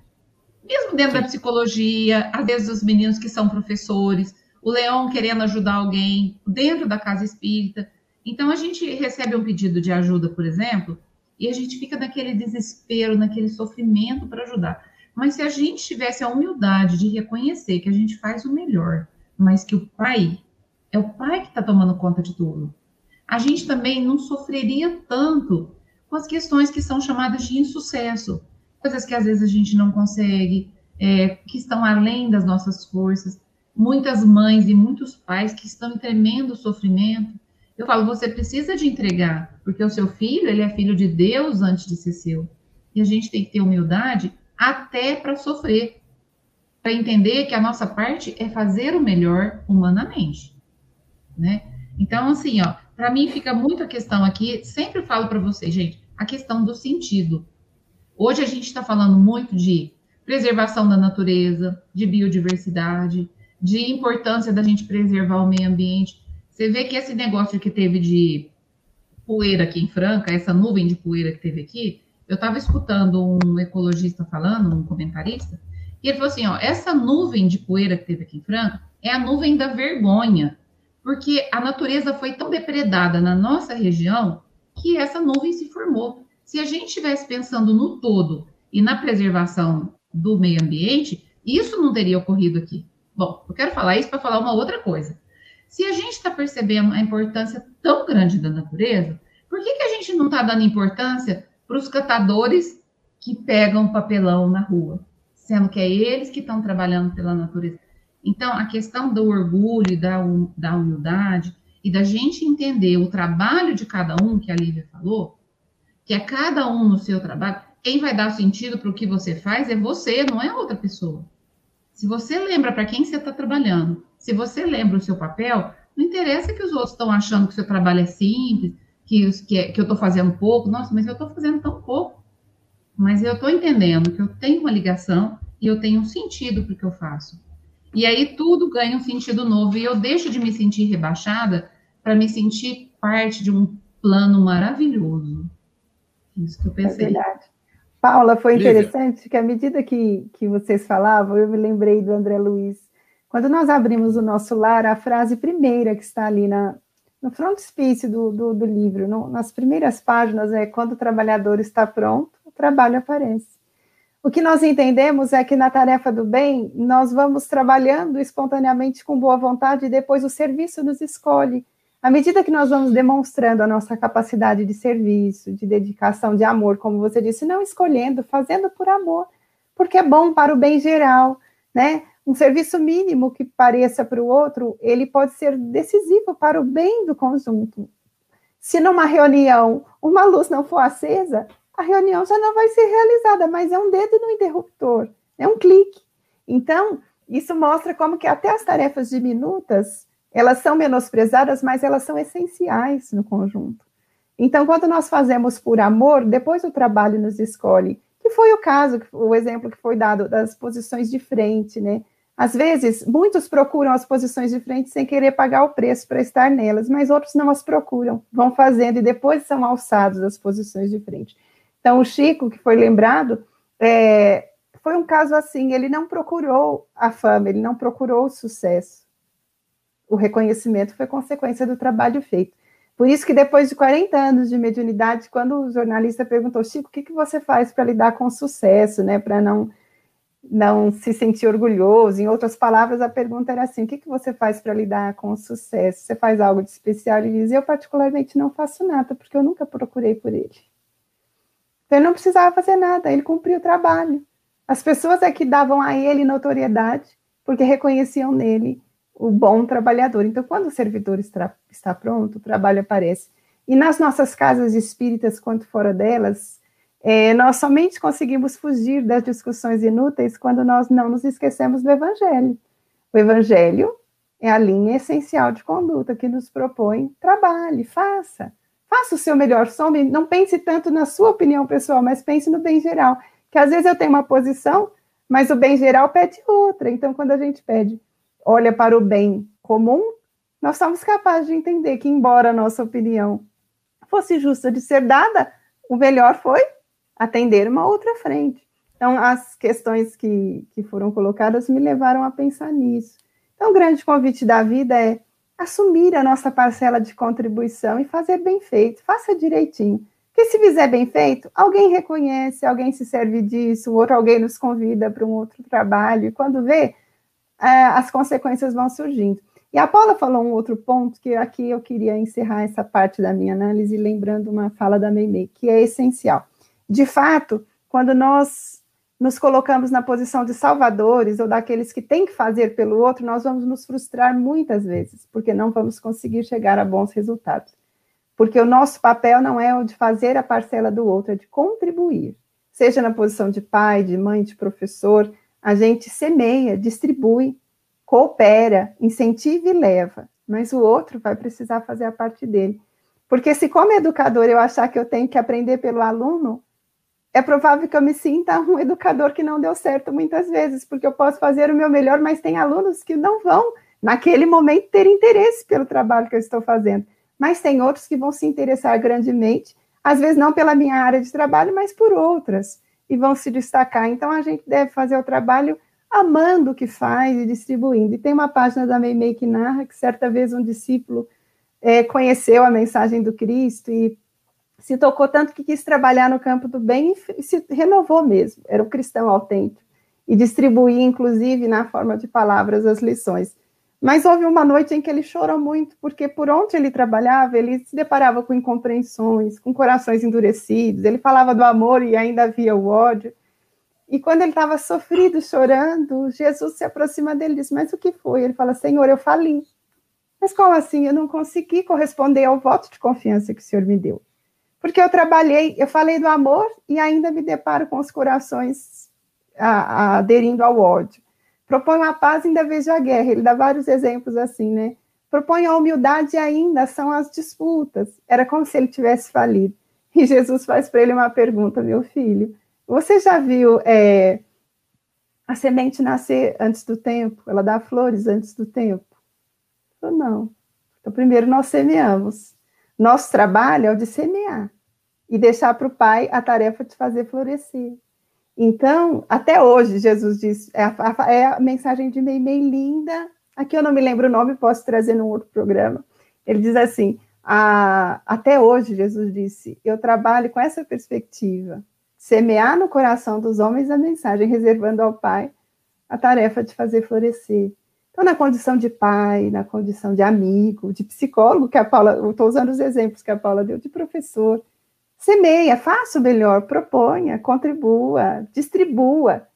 Mesmo dentro Sim. da psicologia, às vezes os meninos que são professores, o leão querendo ajudar alguém dentro da casa espírita. Então a gente recebe um pedido de ajuda, por exemplo, e a gente fica naquele desespero, naquele sofrimento para ajudar. Mas se a gente tivesse a humildade de reconhecer que a gente faz o melhor, mas que o pai é o pai que está tomando conta de tudo. A gente também não sofreria tanto com as questões que são chamadas de insucesso, coisas que às vezes a gente não consegue, é, que estão além das nossas forças. Muitas mães e muitos pais que estão em tremendo sofrimento. Eu falo, você precisa de entregar, porque o seu filho, ele é filho de Deus antes de ser seu. E a gente tem que ter humildade até para sofrer, para entender que a nossa parte é fazer o melhor humanamente, né? Então, assim, ó, para mim fica muito a questão aqui, sempre falo para vocês, gente, a questão do sentido. Hoje a gente está falando muito de preservação da natureza, de biodiversidade, de importância da gente preservar o meio ambiente. Você vê que esse negócio que teve de poeira aqui em Franca, essa nuvem de poeira que teve aqui, eu estava escutando um ecologista falando, um comentarista, e ele falou assim: ó, essa nuvem de poeira que teve aqui em Franca é a nuvem da vergonha, porque a natureza foi tão depredada na nossa região que essa nuvem se formou. Se a gente estivesse pensando no todo e na preservação do meio ambiente, isso não teria ocorrido aqui. Bom, eu quero falar isso para falar uma outra coisa. Se a gente está percebendo a importância tão grande da natureza, por que, que a gente não está dando importância para os catadores que pegam papelão na rua? sendo que é eles que estão trabalhando pela natureza. Então, a questão do orgulho, da, da humildade e da gente entender o trabalho de cada um, que a Lívia falou, que é cada um no seu trabalho, quem vai dar sentido para o que você faz é você, não é outra pessoa. Se você lembra para quem você está trabalhando, se você lembra o seu papel, não interessa que os outros estão achando que o seu trabalho é simples, que, que, é, que eu estou fazendo pouco. Nossa, mas eu estou fazendo tão pouco mas eu estou entendendo que eu tenho uma ligação e eu tenho um sentido para o que eu faço. E aí tudo ganha um sentido novo e eu deixo de me sentir rebaixada para me sentir parte de um plano maravilhoso. Isso que eu é pensei. É verdade. Paula, foi interessante que à medida que, que vocês falavam, eu me lembrei do André Luiz. Quando nós abrimos o nosso lar, a frase primeira que está ali na, no frontispício do, do, do livro, no, nas primeiras páginas, é quando o trabalhador está pronto, trabalho aparece. O que nós entendemos é que na tarefa do bem, nós vamos trabalhando espontaneamente com boa vontade e depois o serviço nos escolhe. À medida que nós vamos demonstrando a nossa capacidade de serviço, de dedicação, de amor, como você disse, não escolhendo, fazendo por amor, porque é bom para o bem geral, né? um serviço mínimo que pareça para o outro, ele pode ser decisivo para o bem do conjunto. Se numa reunião uma luz não for acesa, a reunião já não vai ser realizada, mas é um dedo no interruptor, é um clique. Então, isso mostra como que até as tarefas diminutas, elas são menosprezadas, mas elas são essenciais no conjunto. Então, quando nós fazemos por amor, depois o trabalho nos escolhe, que foi o caso, o exemplo que foi dado das posições de frente, né? Às vezes, muitos procuram as posições de frente sem querer pagar o preço para estar nelas, mas outros não as procuram, vão fazendo e depois são alçados das posições de frente. Então, o Chico, que foi lembrado, é, foi um caso assim: ele não procurou a fama, ele não procurou o sucesso. O reconhecimento foi consequência do trabalho feito. Por isso que depois de 40 anos de mediunidade, quando o jornalista perguntou, Chico, o que, que você faz para lidar com o sucesso, né, para não não se sentir orgulhoso. Em outras palavras, a pergunta era assim: o que, que você faz para lidar com o sucesso? Você faz algo de especial? Ele diz: eu, particularmente, não faço nada, porque eu nunca procurei por ele. Então, ele não precisava fazer nada, ele cumpriu o trabalho. As pessoas é que davam a ele notoriedade, porque reconheciam nele o bom trabalhador. Então, quando o servidor está, está pronto, o trabalho aparece. E nas nossas casas espíritas, quanto fora delas, é, nós somente conseguimos fugir das discussões inúteis quando nós não nos esquecemos do Evangelho. O Evangelho é a linha essencial de conduta que nos propõe trabalhe, faça. Faça o seu melhor som, não pense tanto na sua opinião pessoal, mas pense no bem geral. Que às vezes eu tenho uma posição, mas o bem geral pede outra. Então, quando a gente pede, olha para o bem comum, nós somos capazes de entender que, embora a nossa opinião fosse justa de ser dada, o melhor foi atender uma outra frente. Então, as questões que, que foram colocadas me levaram a pensar nisso. Então, o grande convite da vida é assumir a nossa parcela de contribuição e fazer bem feito, faça direitinho. Porque se fizer bem feito, alguém reconhece, alguém se serve disso, outro alguém nos convida para um outro trabalho, e quando vê, as consequências vão surgindo. E a Paula falou um outro ponto que aqui eu queria encerrar essa parte da minha análise lembrando uma fala da Meimei, que é essencial de fato, quando nós nos colocamos na posição de salvadores ou daqueles que têm que fazer pelo outro, nós vamos nos frustrar muitas vezes, porque não vamos conseguir chegar a bons resultados. Porque o nosso papel não é o de fazer a parcela do outro, é de contribuir. Seja na posição de pai, de mãe, de professor, a gente semeia, distribui, coopera, incentiva e leva, mas o outro vai precisar fazer a parte dele. Porque se como educador eu achar que eu tenho que aprender pelo aluno, é provável que eu me sinta um educador que não deu certo muitas vezes, porque eu posso fazer o meu melhor, mas tem alunos que não vão, naquele momento, ter interesse pelo trabalho que eu estou fazendo. Mas tem outros que vão se interessar grandemente, às vezes não pela minha área de trabalho, mas por outras, e vão se destacar. Então, a gente deve fazer o trabalho amando o que faz e distribuindo. E tem uma página da Meimei que narra que certa vez um discípulo é, conheceu a mensagem do Cristo e se tocou tanto que quis trabalhar no campo do bem e se renovou mesmo, era um cristão autêntico, e distribuía, inclusive, na forma de palavras, as lições. Mas houve uma noite em que ele chorou muito, porque por onde ele trabalhava, ele se deparava com incompreensões, com corações endurecidos, ele falava do amor e ainda havia o ódio. E quando ele estava sofrido, chorando, Jesus se aproxima dele e diz: Mas o que foi? Ele fala: Senhor, eu fali. Mas como assim? Eu não consegui corresponder ao voto de confiança que o Senhor me deu. Porque eu trabalhei, eu falei do amor e ainda me deparo com os corações aderindo ao ódio. Proponho a paz ainda vejo a guerra. Ele dá vários exemplos assim, né? Proponho a humildade ainda são as disputas. Era como se ele tivesse falido. E Jesus faz para ele uma pergunta, meu filho. Você já viu é, a semente nascer antes do tempo? Ela dá flores antes do tempo? Eu não. Então, primeiro nós semeamos. Nosso trabalho é o de semear e deixar para o Pai a tarefa de fazer florescer. Então, até hoje, Jesus diz, é a, é a mensagem de Meimei linda, aqui eu não me lembro o nome, posso trazer num outro programa. Ele diz assim: a, até hoje, Jesus disse, eu trabalho com essa perspectiva, semear no coração dos homens a mensagem, reservando ao Pai a tarefa de fazer florescer. Então, na condição de pai, na condição de amigo, de psicólogo, que a Paula, estou usando os exemplos que a Paula deu, de professor, Semeia, faça o melhor, proponha, contribua, distribua,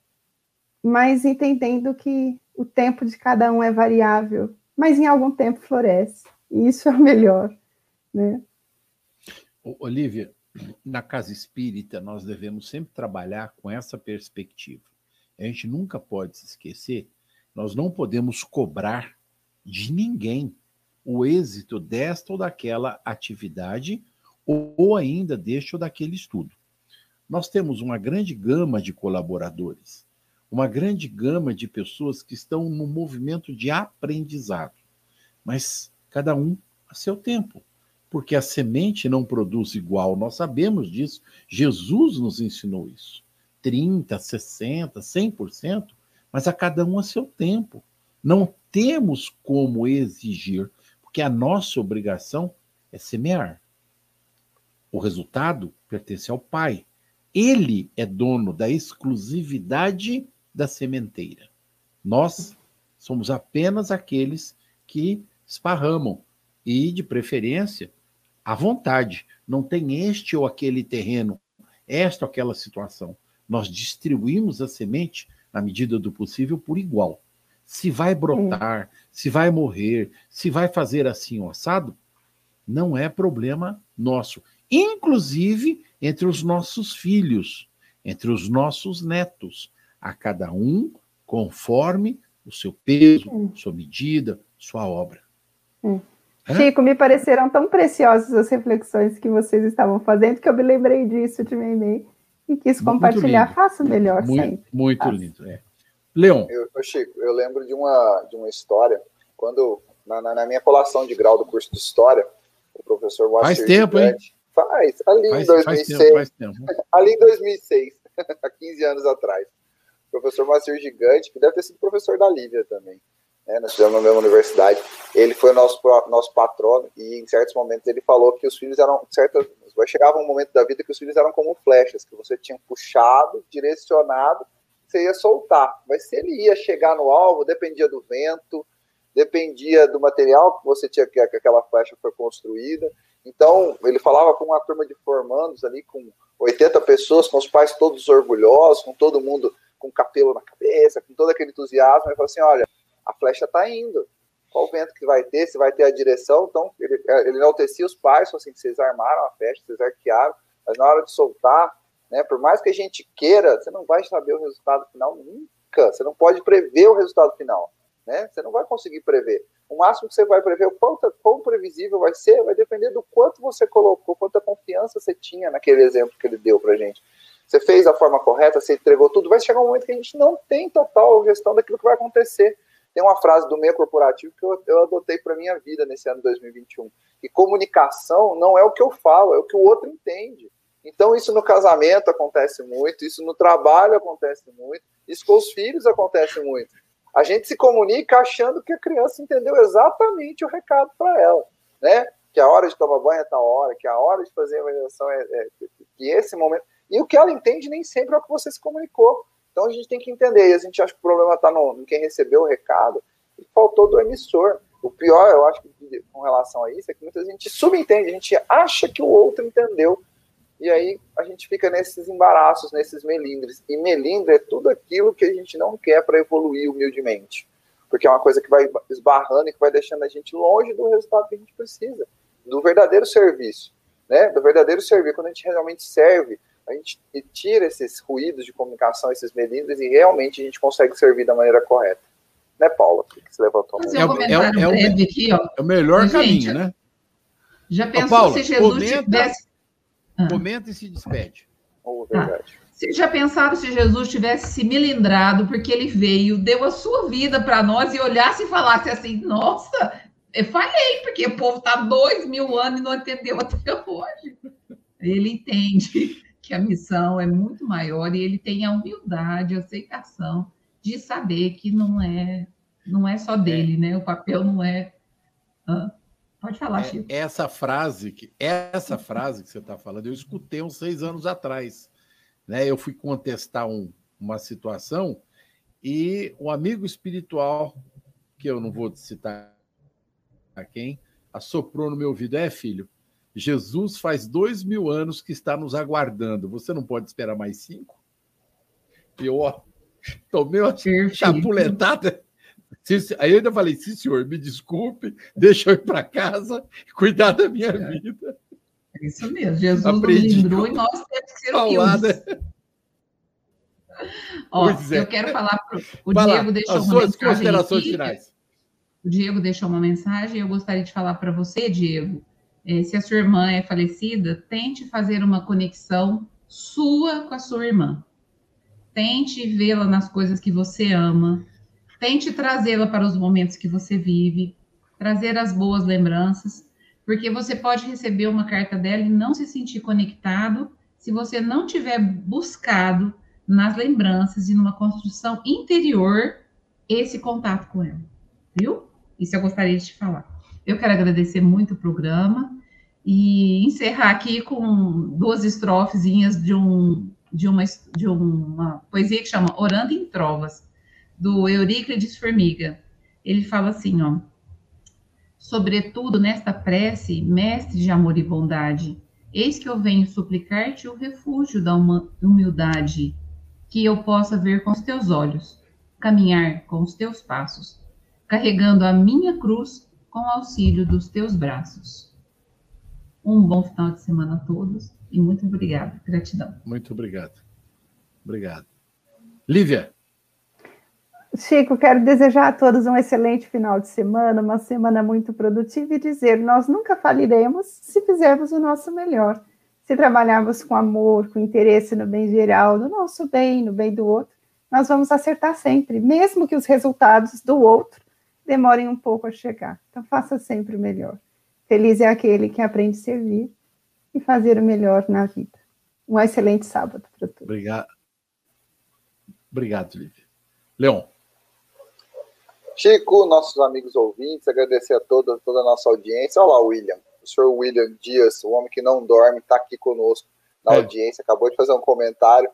mas entendendo que o tempo de cada um é variável, mas em algum tempo floresce. E isso é o melhor, né? Olivia, na casa espírita nós devemos sempre trabalhar com essa perspectiva. A gente nunca pode se esquecer, nós não podemos cobrar de ninguém o êxito desta ou daquela atividade ou ainda deste ou daquele estudo. Nós temos uma grande gama de colaboradores, uma grande gama de pessoas que estão no movimento de aprendizado, mas cada um a seu tempo, porque a semente não produz igual, nós sabemos disso, Jesus nos ensinou isso. 30, 60, 100%, mas a cada um a seu tempo. Não temos como exigir, porque a nossa obrigação é semear. O resultado pertence ao Pai. Ele é dono da exclusividade da sementeira. Nós somos apenas aqueles que esparramam e, de preferência, à vontade. Não tem este ou aquele terreno, esta ou aquela situação. Nós distribuímos a semente, na medida do possível, por igual. Se vai brotar, se vai morrer, se vai fazer assim o assado, não é problema nosso inclusive entre os nossos filhos, entre os nossos netos, a cada um conforme o seu peso, hum. sua medida, sua obra. Hum. Chico, me pareceram tão preciosas as reflexões que vocês estavam fazendo que eu me lembrei disso de mim e quis compartilhar. Faça melhor muito, sempre. Muito Faça. lindo, é. Leon. Eu, Chico, eu lembro de uma, de uma história, quando, na, na minha colação de grau do curso de História, o professor Moacir Faz tempo, Gigante, hein? Faz, ali faz, em 2006. Faz tempo, faz tempo. Ali em 2006, há 15 anos atrás. O professor Macir Gigante, que deve ter sido professor da Lívia também. Né? Nós estivemos na mesma universidade. Ele foi nosso, nosso patrono e em certos momentos ele falou que os filhos eram. Certo, chegava um momento da vida que os filhos eram como flechas, que você tinha puxado, direcionado, você ia soltar. Mas se ele ia chegar no alvo, dependia do vento, dependia do material que você tinha que aquela flecha foi construída. Então, ele falava com uma turma de formandos ali, com 80 pessoas, com os pais todos orgulhosos, com todo mundo com capelo na cabeça, com todo aquele entusiasmo. Ele falou assim: olha, a flecha está indo. Qual o vento que vai ter? Se vai ter a direção. Então, ele, ele enaltecia os pais, falou assim: vocês armaram a flecha, vocês arquearam, mas na hora de soltar, né, por mais que a gente queira, você não vai saber o resultado final nunca. Você não pode prever o resultado final. Né? Você não vai conseguir prever. O máximo que você vai prever, o quanto, quão previsível vai ser, vai depender do quanto você colocou, quanta confiança você tinha naquele exemplo que ele deu para gente. Você fez da forma correta, você entregou tudo, vai chegar um momento que a gente não tem total gestão daquilo que vai acontecer. Tem uma frase do meio corporativo que eu, eu adotei para minha vida nesse ano 2021. E comunicação não é o que eu falo, é o que o outro entende. Então, isso no casamento acontece muito, isso no trabalho acontece muito, isso com os filhos acontece muito. A gente se comunica achando que a criança entendeu exatamente o recado para ela, né? Que a hora de tomar banho é tal hora, que a hora de fazer a mediação é, é que esse momento. E o que ela entende nem sempre é o que você se comunicou. Então a gente tem que entender. E a gente acha que o problema está em quem recebeu o recado e faltou do emissor. O pior, eu acho, com relação a isso, é que muita gente subentende, a gente acha que o outro entendeu e aí a gente fica nesses embaraços, nesses melindres. E melindre é tudo aquilo que a gente não quer para evoluir humildemente. Porque é uma coisa que vai esbarrando e que vai deixando a gente longe do resultado que a gente precisa, do verdadeiro serviço, né? Do verdadeiro serviço. Quando a gente realmente serve, a gente tira esses ruídos de comunicação, esses melindres e realmente a gente consegue servir da maneira correta. Né, Paula? Que se levantou. Um é, comentário é, é, breve aqui, ó. É o melhor gente, caminho, né? Já pensou Ô, Paula, se Jesus comenta... tivesse. Comenta e se despede. Oh, verdade. Ah. Vocês já pensaram se Jesus tivesse se milindrado porque ele veio, deu a sua vida para nós e olhasse e falasse assim: Nossa, eu falei, porque o povo está dois mil anos e não entendeu até hoje. Ele entende que a missão é muito maior e ele tem a humildade, a aceitação de saber que não é não é só dele, é. né? O papel não é. Ah. Pode falar, é, Chico. Essa frase, que, essa frase que você está falando, eu escutei uns seis anos atrás. Né? Eu fui contestar um, uma situação e um amigo espiritual, que eu não vou citar a quem, assoprou no meu ouvido: É, filho, Jesus faz dois mil anos que está nos aguardando. Você não pode esperar mais cinco? E eu, ó, tomei uma chapuletada Aí eu ainda falei, sim, senhor, me desculpe, deixa eu ir para casa e cuidar da minha é. vida. É isso mesmo, Jesus Aprendi nos lembrou e nós temos que ser humildes. Né? Ó, é. eu quero falar para o Diego deixou as suas considerações aqui. finais. O Diego deixou uma mensagem e eu gostaria de falar para você, Diego, é, se a sua irmã é falecida, tente fazer uma conexão sua com a sua irmã. Tente vê-la nas coisas que você ama. Tente trazê-la para os momentos que você vive, trazer as boas lembranças, porque você pode receber uma carta dela e não se sentir conectado se você não tiver buscado nas lembranças e numa construção interior esse contato com ela, viu? Isso eu gostaria de te falar. Eu quero agradecer muito o programa e encerrar aqui com duas estrofezinhas de, um, de, uma, de uma poesia que chama Orando em Trovas, do Euríclides Formiga. Ele fala assim, ó. Sobretudo nesta prece, mestre de amor e bondade, eis que eu venho suplicar-te o refúgio da humildade, que eu possa ver com os teus olhos, caminhar com os teus passos, carregando a minha cruz com auxílio dos teus braços. Um bom final de semana a todos e muito obrigado. Gratidão. Muito obrigado. Obrigado. Lívia. Chico, quero desejar a todos um excelente final de semana, uma semana muito produtiva e dizer: nós nunca faliremos se fizermos o nosso melhor se trabalharmos com amor, com interesse no bem geral, no nosso bem, no bem do outro, nós vamos acertar sempre, mesmo que os resultados do outro demorem um pouco a chegar. Então, faça sempre o melhor. Feliz é aquele que aprende a servir e fazer o melhor na vida. Um excelente sábado para todos. Obrigado. Obrigado, Lívia. Leon. Chico, nossos amigos ouvintes, agradecer a toda, toda a nossa audiência. Olá, William o senhor William Dias, o homem que não dorme, está aqui conosco na é. audiência, acabou de fazer um comentário.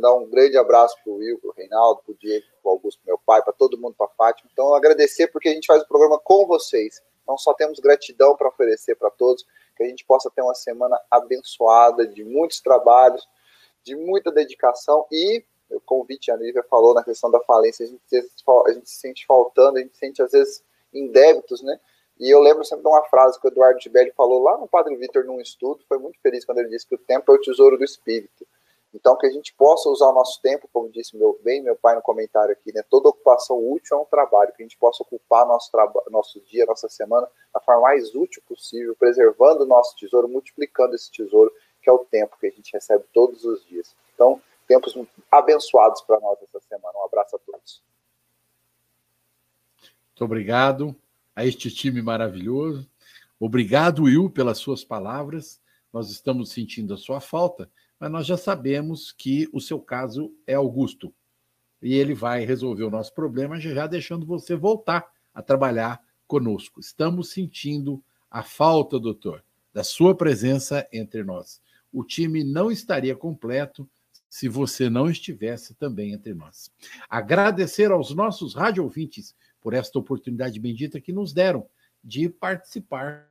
Dar um grande abraço para o Will, para o Reinaldo, para o Diego, para o Augusto, meu pai, para todo mundo, para a Fátima. Então, agradecer porque a gente faz o programa com vocês. Então, só temos gratidão para oferecer para todos, que a gente possa ter uma semana abençoada, de muitos trabalhos, de muita dedicação e o convite, a Nívia falou na questão da falência, a gente, a gente se sente faltando, a gente se sente às vezes em débitos, né? E eu lembro sempre de uma frase que o Eduardo Gibelli falou lá no Padre Vitor num estudo, foi muito feliz quando ele disse que o tempo é o tesouro do espírito. Então, que a gente possa usar o nosso tempo, como disse meu, bem meu pai no comentário aqui, né? Toda ocupação útil é um trabalho, que a gente possa ocupar nosso, nosso dia, nossa semana, da forma mais útil possível, preservando o nosso tesouro, multiplicando esse tesouro, que é o tempo que a gente recebe todos os dias. Então, tempos abençoados para nós essa semana. Um abraço a todos. Muito obrigado a este time maravilhoso. Obrigado, Will, pelas suas palavras. Nós estamos sentindo a sua falta, mas nós já sabemos que o seu caso é Augusto. E ele vai resolver o nosso problema já deixando você voltar a trabalhar conosco. Estamos sentindo a falta, doutor, da sua presença entre nós. O time não estaria completo se você não estivesse também entre nós. Agradecer aos nossos rádio ouvintes por esta oportunidade bendita que nos deram de participar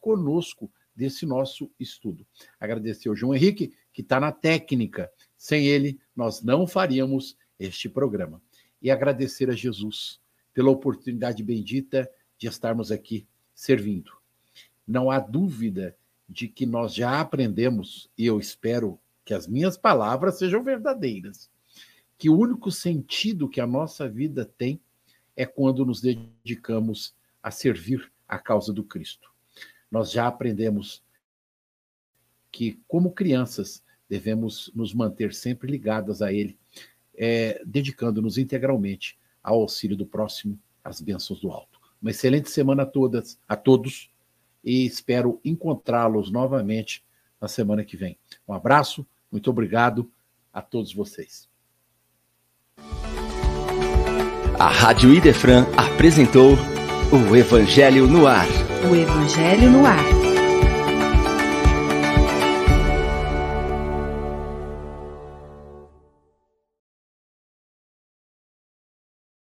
conosco desse nosso estudo. Agradecer ao João Henrique, que está na técnica. Sem ele, nós não faríamos este programa. E agradecer a Jesus pela oportunidade bendita de estarmos aqui servindo. Não há dúvida de que nós já aprendemos, e eu espero que as minhas palavras sejam verdadeiras, que o único sentido que a nossa vida tem é quando nos dedicamos a servir a causa do Cristo. Nós já aprendemos que, como crianças, devemos nos manter sempre ligadas a Ele, é, dedicando-nos integralmente ao auxílio do próximo, às bênçãos do alto. Uma excelente semana a todas, a todos, e espero encontrá-los novamente na semana que vem. Um abraço, muito obrigado a todos vocês. A Rádio Idefran apresentou o Evangelho no Ar. O Evangelho no Ar.